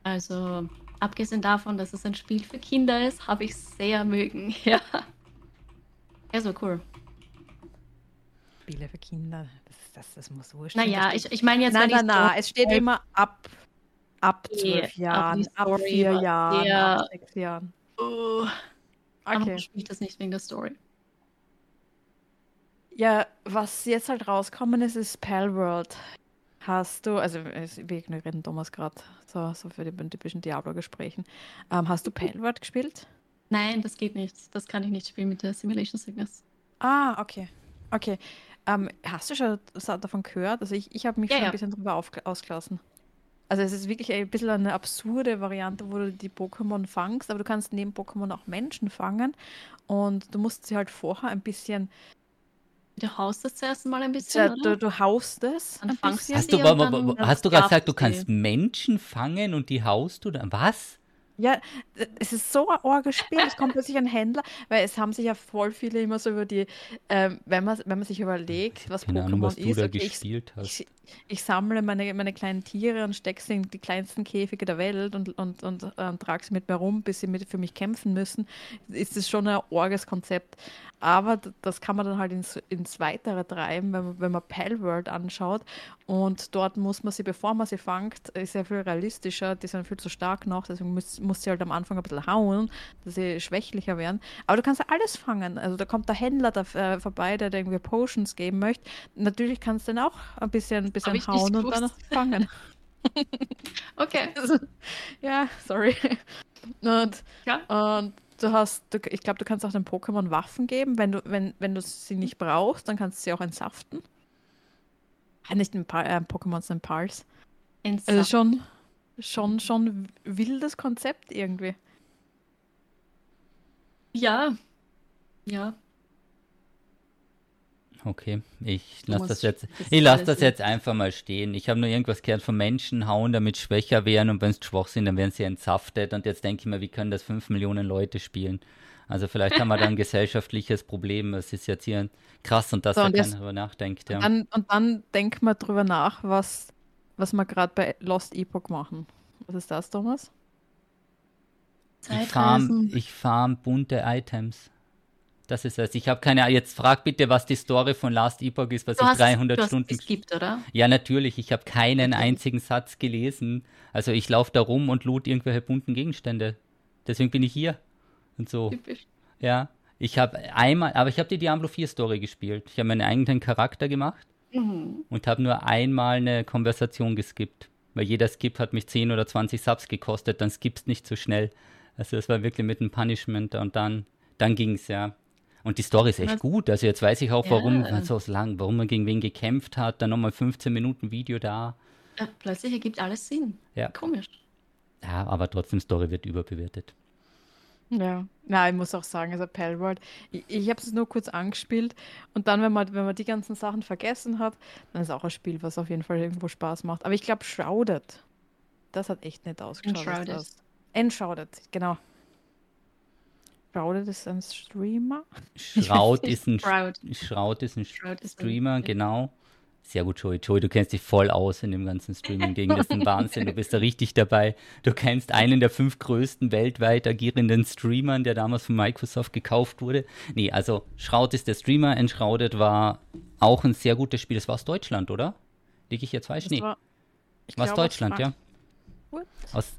Also, abgesehen davon, dass es ein Spiel für Kinder ist, habe ich es sehr mögen. Ja. Ja, so cool. Spiele für Kinder, das, das, das muss wurscht Naja, ich, ich meine jetzt. Nein, nein, nein, es steht immer ab, ab zwölf Jahren, ab vier Jahren, ab sechs Jahren. Oh. Okay. Aber spielt das nicht wegen der Story. Ja, was jetzt halt rauskommen ist, ist Palworld. Hast du, also wir ignorieren Thomas gerade so, so für die typischen Diablo-Gesprächen. Ähm, hast du Palworld gespielt? Nein, das geht nicht. Das kann ich nicht spielen mit der Simulation Sickness. Ah, okay. Okay. Ähm, hast du schon davon gehört? Also ich, ich habe mich ja, schon ja. ein bisschen darüber ausgelassen. Also es ist wirklich ein bisschen eine absurde Variante, wo du die Pokémon fangst, aber du kannst neben Pokémon auch Menschen fangen und du musst sie halt vorher ein bisschen Du haust das zuerst mal ein bisschen, ja, du, du, haust es. Dann fangst hast du, hast du gerade gesagt, du kannst Menschen fangen und die haust du dann? Was? Ja, es ist so ein arges Spiel. Es kommt plötzlich ein Händler, weil es haben sich ja voll viele immer so über die, ähm, wenn, man, wenn man sich überlegt, was Keine Pokémon Ahnung, was ist. Du da gespielt ich, hast. Ich, ich, sammle meine, meine kleinen Tiere und stecke sie in die kleinsten Käfige der Welt und, und, und äh, trage sie mit mir rum, bis sie mit, für mich kämpfen müssen. Ist das schon ein arges Konzept. aber das kann man dann halt ins, ins Weitere treiben, wenn man, wenn man Palworld anschaut. Und dort muss man sie, bevor man sie fängt, ist ja viel realistischer, die sind viel zu stark noch, deswegen muss, muss sie halt am Anfang ein bisschen hauen, dass sie schwächlicher werden. Aber du kannst ja alles fangen. Also da kommt der Händler da, äh, vorbei, der dir irgendwie Potions geben möchte. Natürlich kannst du dann auch ein bisschen, ein bisschen hauen und dann fangen. okay. Also, ja, sorry. Und, ja. und du hast, du, ich glaube, du kannst auch den Pokémon Waffen geben. Wenn du, wenn, wenn du sie nicht brauchst, dann kannst du sie auch entsaften. Ah, nicht ein äh, Pokémon sind Pals. Also schon, schon, schon wildes Konzept irgendwie. Ja. Ja. Okay, ich lasse das jetzt, ich lasse das jetzt einfach mal stehen. Ich habe nur irgendwas gehört von Menschen hauen, damit schwächer werden und wenn sie schwach sind, dann werden sie entsaftet. Und jetzt denke ich mir, wie können das fünf Millionen Leute spielen? Also vielleicht haben wir da ein gesellschaftliches Problem. Es ist jetzt hier krass und dass so, da keiner drüber nachdenkt. Ja. Und dann, und dann denkt man drüber nach, was, was wir gerade bei Lost Epoch machen. Was ist das, Thomas? Ich farm, ich farm bunte Items. Das ist es. Ich habe keine Jetzt frag bitte, was die Story von Last Epoch ist, was du ich hast, 300 du Stunden. Es gibt, oder? Ja, natürlich. Ich habe keinen okay. einzigen Satz gelesen. Also ich laufe da rum und loot irgendwelche bunten Gegenstände. Deswegen bin ich hier. Und so. Typisch. Ja. Ich habe einmal, aber ich habe die Diablo 4 Story gespielt. Ich habe meinen eigenen Charakter gemacht mhm. und habe nur einmal eine Konversation geskippt. Weil jeder Skip hat mich 10 oder 20 Subs gekostet, dann skippst nicht so schnell. Also es war wirklich mit einem Punishment und dann, dann ging es ja. Und die Story ist echt Was? gut. Also jetzt weiß ich auch, warum ja. so lang, warum man gegen wen gekämpft hat. Dann nochmal 15 Minuten Video da. Ja, plötzlich ergibt alles Sinn. Ja. Komisch. Ja, aber trotzdem, Story wird überbewertet. Ja, na, ich muss auch sagen, also Palworld, ich, ich habe es nur kurz angespielt und dann, wenn man, wenn man die ganzen Sachen vergessen hat, dann ist auch ein Spiel, was auf jeden Fall irgendwo Spaß macht. Aber ich glaube, Shrouded, das hat echt nicht ausgeschaut. Enshrouded. Enshrouded, genau. Shrouded ist ein Streamer? Shroud ist ein, Shroud ist ein Streamer, genau. Sehr gut, Joey. Joey, du kennst dich voll aus in dem ganzen Streaming-Ding. Das ist ein Wahnsinn. Du bist da richtig dabei. Du kennst einen der fünf größten weltweit agierenden Streamern, der damals von Microsoft gekauft wurde. Nee, also Shroud ist der Streamer. Enshrouded war auch ein sehr gutes Spiel. Das war aus Deutschland, oder? Liege ich jetzt falsch? Nee. War, war aus Deutschland, ja. Aus,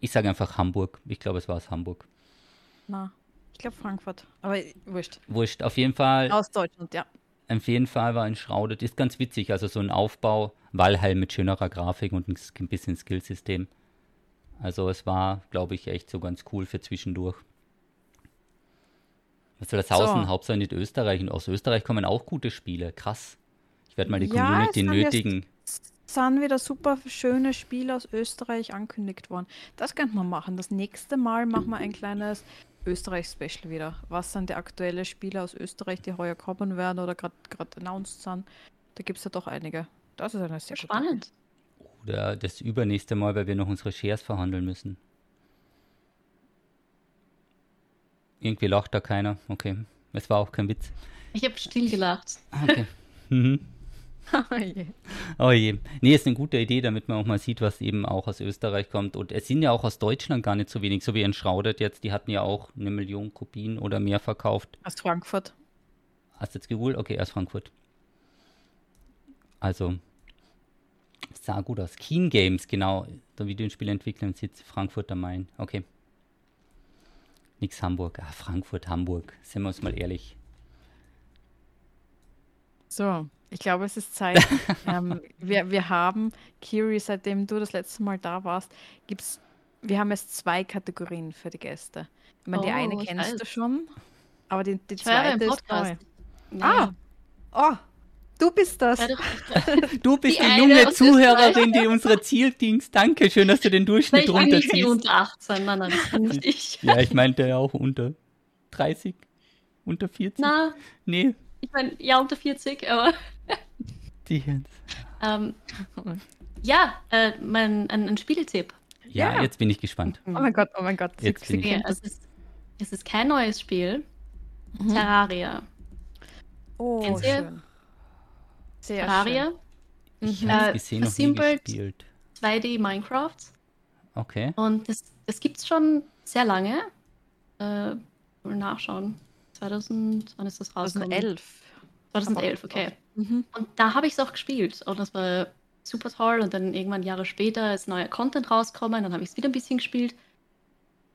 ich sage einfach Hamburg. Ich glaube, es war aus Hamburg. Na, ich glaube Frankfurt. Aber wurscht. Wurscht. Auf jeden Fall. Aus Deutschland, ja. Auf jeden Fall war ein Shrouded. Ist ganz witzig. Also so ein Aufbau, Walheim mit schönerer Grafik und ein bisschen Skillsystem. Also es war, glaube ich, echt so ganz cool für zwischendurch. Was soll das Hausen? So. Hauptsache in Österreich. Und aus Österreich kommen auch gute Spiele. Krass. Ich werde mal die ja, Community nötigen sind wieder super schöne Spiele aus Österreich ankündigt worden. Das könnte man machen. Das nächste Mal machen wir ein kleines Österreich-Special wieder. Was sind die aktuellen Spiele aus Österreich, die heuer kommen werden oder gerade announced sind? Da gibt es ja doch einige. Das ist eine sehr Spannend. Oder das übernächste Mal, weil wir noch unsere Shares verhandeln müssen. Irgendwie lacht da keiner. Okay. Es war auch kein Witz. Ich habe still gelacht. Okay. mhm. Oh je. Oh je. Nee, ist eine gute Idee, damit man auch mal sieht, was eben auch aus Österreich kommt. Und es sind ja auch aus Deutschland gar nicht so wenig, so wie Enshrouded jetzt. Die hatten ja auch eine Million Kopien oder mehr verkauft. Aus Frankfurt. Hast du jetzt geholt? Okay, aus Frankfurt. Also, sah gut aus. Keen Games, genau. Der Videospielentwickler im Sitz Frankfurt am Main. Okay. Nix Hamburg. Ah, Frankfurt, Hamburg. Sind wir uns mal ehrlich. So, ich glaube, es ist Zeit. ähm, wir, wir haben, Kiri, seitdem du das letzte Mal da warst, gibt's, wir haben jetzt zwei Kategorien für die Gäste. Ich meine, oh, die eine kennst weiß. du schon, aber die, die zweite ist neu. Ah, oh, du bist das. Du bist die, die junge Zuhörerin, die unsere Zieldings. Danke schön, dass du den Durchschnitt runterziehst. Ich unter 18, nein, nein, das kann nicht ich. Ja, ich meinte ja auch unter 30, unter 40. Na, nee. Ich meine, ja, unter 40, aber. Die jetzt. Ähm, ja, äh, mein, ein, ein Spieletipp. Ja, ja, jetzt bin ich gespannt. Oh mein Gott, oh mein Gott. Jetzt bin ich es, ist, es ist kein neues Spiel. Mhm. Terraria. Oh, Kennt ihr? schön. Sehr Terraria? Schön. Ich mhm. habe äh, gesehen, noch nie gespielt. 2D Minecraft. Okay. Und das, das gibt es schon sehr lange. Äh, Mal nachschauen. 2000, wann ist das rausgekommen? 2011. 2011, okay. Mhm. Und da habe ich es auch gespielt. Und das war super toll. Und dann irgendwann Jahre später ist neuer Content rausgekommen. Dann habe ich es wieder ein bisschen gespielt.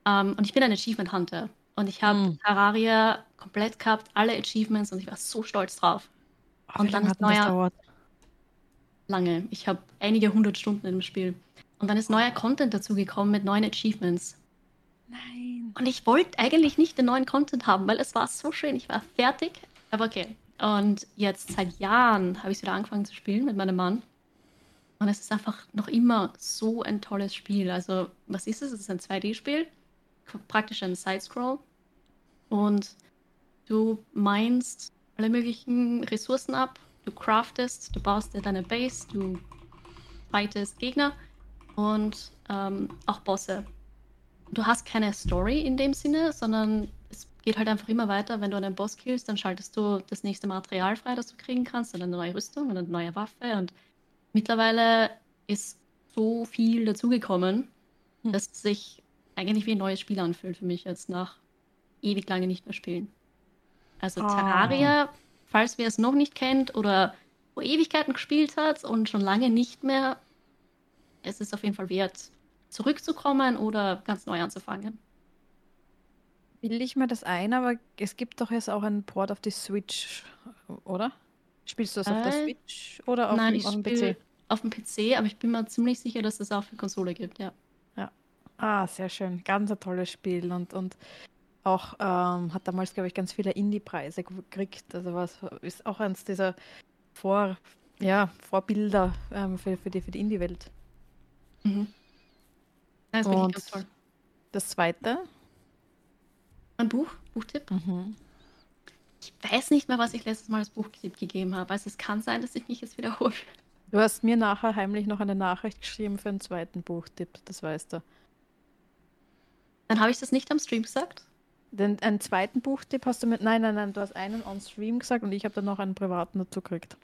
Um, ähm, und ich bin ein Achievement Hunter. Und ich habe mhm. Terraria komplett gehabt, alle Achievements. Und ich war so stolz drauf. Oh, und dann ist neuer. Lange. Ich habe einige hundert Stunden im Spiel. Und dann ist neuer Content dazugekommen mit neuen Achievements. Nein. Und ich wollte eigentlich nicht den neuen Content haben, weil es war so schön. Ich war fertig. Aber okay. Und jetzt seit Jahren habe ich wieder angefangen zu spielen mit meinem Mann. Und es ist einfach noch immer so ein tolles Spiel. Also, was ist es? Es ist ein 2D-Spiel, praktisch ein Sidescroll. Und du meinst alle möglichen Ressourcen ab, du craftest, du baust dir deine Base, du fightest Gegner und ähm, auch Bosse. Du hast keine Story in dem Sinne, sondern es geht halt einfach immer weiter. Wenn du einen Boss killst, dann schaltest du das nächste Material frei, das du kriegen kannst, dann eine neue Rüstung und eine neue Waffe. Und mittlerweile ist so viel dazugekommen, hm. dass es sich eigentlich wie ein neues Spiel anfühlt für mich jetzt nach ewig lange nicht mehr spielen. Also oh. Terraria, falls wer es noch nicht kennt oder vor Ewigkeiten gespielt hat und schon lange nicht mehr, es ist auf jeden Fall wert, zurückzukommen oder ganz neu anzufangen. Will ich mir das ein, aber es gibt doch jetzt auch einen Port auf die Switch, oder? Spielst du das äh, auf der äh, Switch oder auf, nein, dem, auf dem PC? Auf dem PC, aber ich bin mir ziemlich sicher, dass es auch für Konsole gibt, ja. Ja. Ah, sehr schön. Ganz ein tolles Spiel und, und auch ähm, hat damals, glaube ich, ganz viele Indie-Preise gekriegt. Also was ist auch eines dieser Vor, ja, Vorbilder ähm, für, für die, für die Indie-Welt. Mhm. Das ist wirklich ganz toll. Das zweite? Ein Buch, Buchtipp. Mhm. Ich weiß nicht mehr, was ich letztes Mal als Buchtipp gegeben habe. Also es kann sein, dass ich mich jetzt wiederhole. Du hast mir nachher heimlich noch eine Nachricht geschrieben für einen zweiten Buchtipp, das weißt du. Dann habe ich das nicht am Stream gesagt? Den, einen zweiten Buchtipp hast du mit. Nein, nein, nein, du hast einen on Stream gesagt und ich habe dann noch einen privaten dazu gekriegt.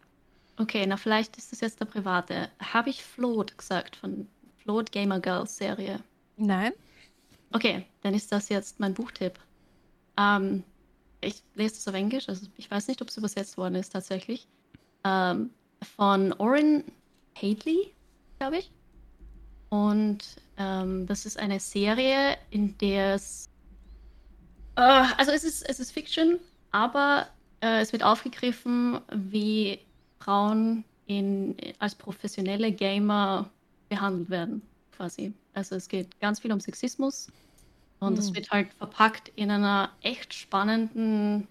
Okay, na vielleicht ist das jetzt der private. Habe ich Float gesagt von Float Gamer Girls Serie? Nein. Okay, dann ist das jetzt mein Buchtipp. Ähm, ich lese das auf Englisch, also ich weiß nicht, ob es übersetzt worden ist tatsächlich. Ähm, von Oren Hadley, glaube ich. Und ähm, das ist eine Serie, in der es äh, also es ist, es ist Fiction, aber äh, es wird aufgegriffen, wie Frauen in, als professionelle Gamer behandelt werden, quasi. Also es geht ganz viel um Sexismus und es hm. wird halt verpackt in einer echt spannenden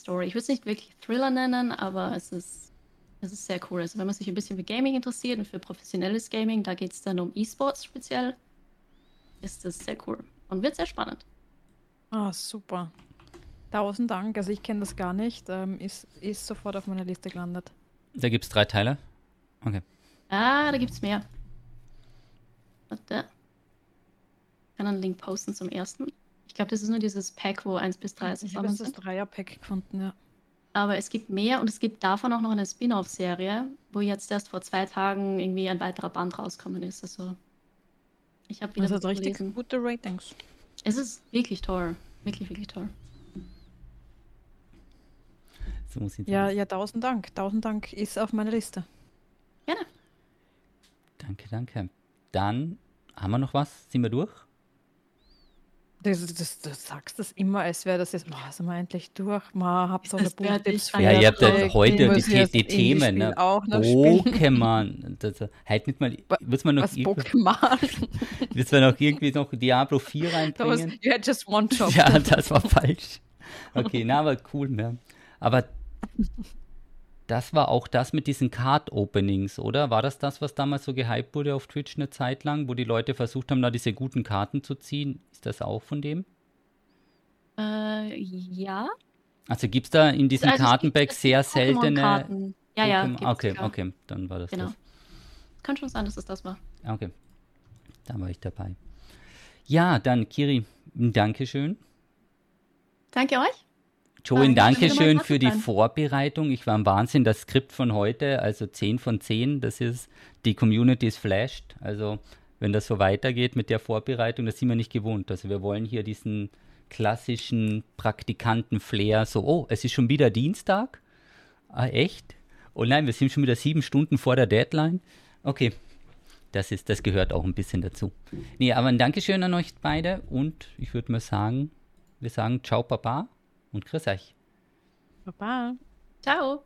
Story. Ich würde es nicht wirklich Thriller nennen, aber es ist, es ist sehr cool. Also wenn man sich ein bisschen für Gaming interessiert und für professionelles Gaming, da geht es dann um E-Sports speziell, ist das sehr cool und wird sehr spannend. Ah, super. Tausend Dank. Also ich kenne das gar nicht. Ähm, ist, ist sofort auf meiner Liste gelandet. Da gibt es drei Teile? Okay. Ah, da gibt es mehr. Warte. Ich kann einen Link posten zum ersten. Ich glaube, das ist nur dieses Pack, wo 1 bis 3 Ich habe das Dreier-Pack gefunden, ja. Aber es gibt mehr und es gibt davon auch noch eine Spin-off-Serie, wo jetzt erst vor zwei Tagen irgendwie ein weiterer Band rausgekommen ist. Also ich habe wieder. Das hat richtig gelesen. gute Ratings. Es ist wirklich toll. Wirklich, wirklich toll. So ja, ja, tausend Dank. Tausend Dank ist auf meiner Liste. Gerne. Danke, danke. Dann haben wir noch was? Sind wir durch? Das, das, du sagst das immer, als wäre das jetzt, boah, sind wir endlich durch, ma, habt so eine Buchtipps Ja, ihr habt ja heute die, die Themen, ne? Pokémon, das, halt nicht mal, wird's mal noch Was Pokémon? Wird's mal noch irgendwie noch Diablo 4 reinbringen? Was, you had just one job. Ja, das war falsch. Okay, na, aber cool, ja. Aber das war auch das mit diesen Card-Openings, oder? War das das, was damals so gehypt wurde auf Twitch eine Zeit lang, wo die Leute versucht haben, da diese guten Karten zu ziehen? Ist das auch von dem? Äh, ja. Also gibt es da in diesen also Kartenbacks sehr seltene. Ja, ja. Okay, okay, dann war das genau. das. Kann schon sein, dass es das war. Okay. Da war ich dabei. Ja, dann Kiri, Dankeschön. Danke euch. Join, danke schön für die Vorbereitung. Ich war im Wahnsinn. Das Skript von heute, also 10 von 10, das ist, die Community ist flashed. Also, wenn das so weitergeht mit der Vorbereitung, das sind wir nicht gewohnt. Also, wir wollen hier diesen klassischen Praktikanten-Flair, so, oh, es ist schon wieder Dienstag? Ah, echt? Oh nein, wir sind schon wieder sieben Stunden vor der Deadline. Okay, das, ist, das gehört auch ein bisschen dazu. Nee, aber ein Dankeschön an euch beide und ich würde mal sagen, wir sagen Ciao, Papa und grüß euch. Baba. Ciao.